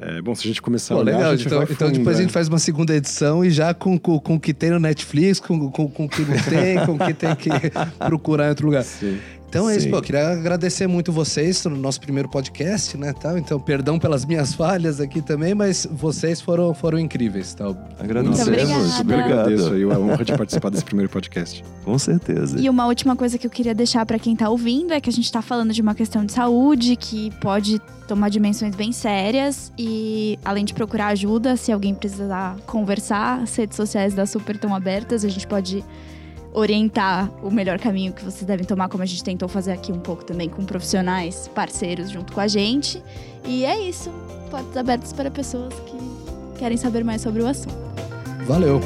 É, bom, se a gente começar Pô, a olhar, legal. a gente Então, vai então fundo, depois a né? gente faz uma segunda edição e já com, com, com o que tem no Netflix, com, com, com o que não tem, com o que tem que procurar em outro lugar. Sim. Então é isso, pô. eu Queria agradecer muito vocês no nosso primeiro podcast, né? Tal. Então, perdão pelas minhas falhas aqui também, mas vocês foram, foram incríveis, tal. Agradecemos. Super agradeço aí a honra de participar desse primeiro podcast. Com certeza. E uma última coisa que eu queria deixar pra quem tá ouvindo é que a gente tá falando de uma questão de saúde que pode tomar dimensões bem sérias e além de procurar ajuda, se alguém precisar conversar, as redes sociais da Super estão abertas, a gente pode orientar o melhor caminho que vocês devem tomar, como a gente tentou fazer aqui um pouco também com profissionais parceiros junto com a gente. E é isso, portas abertas para pessoas que querem saber mais sobre o assunto. Valeu.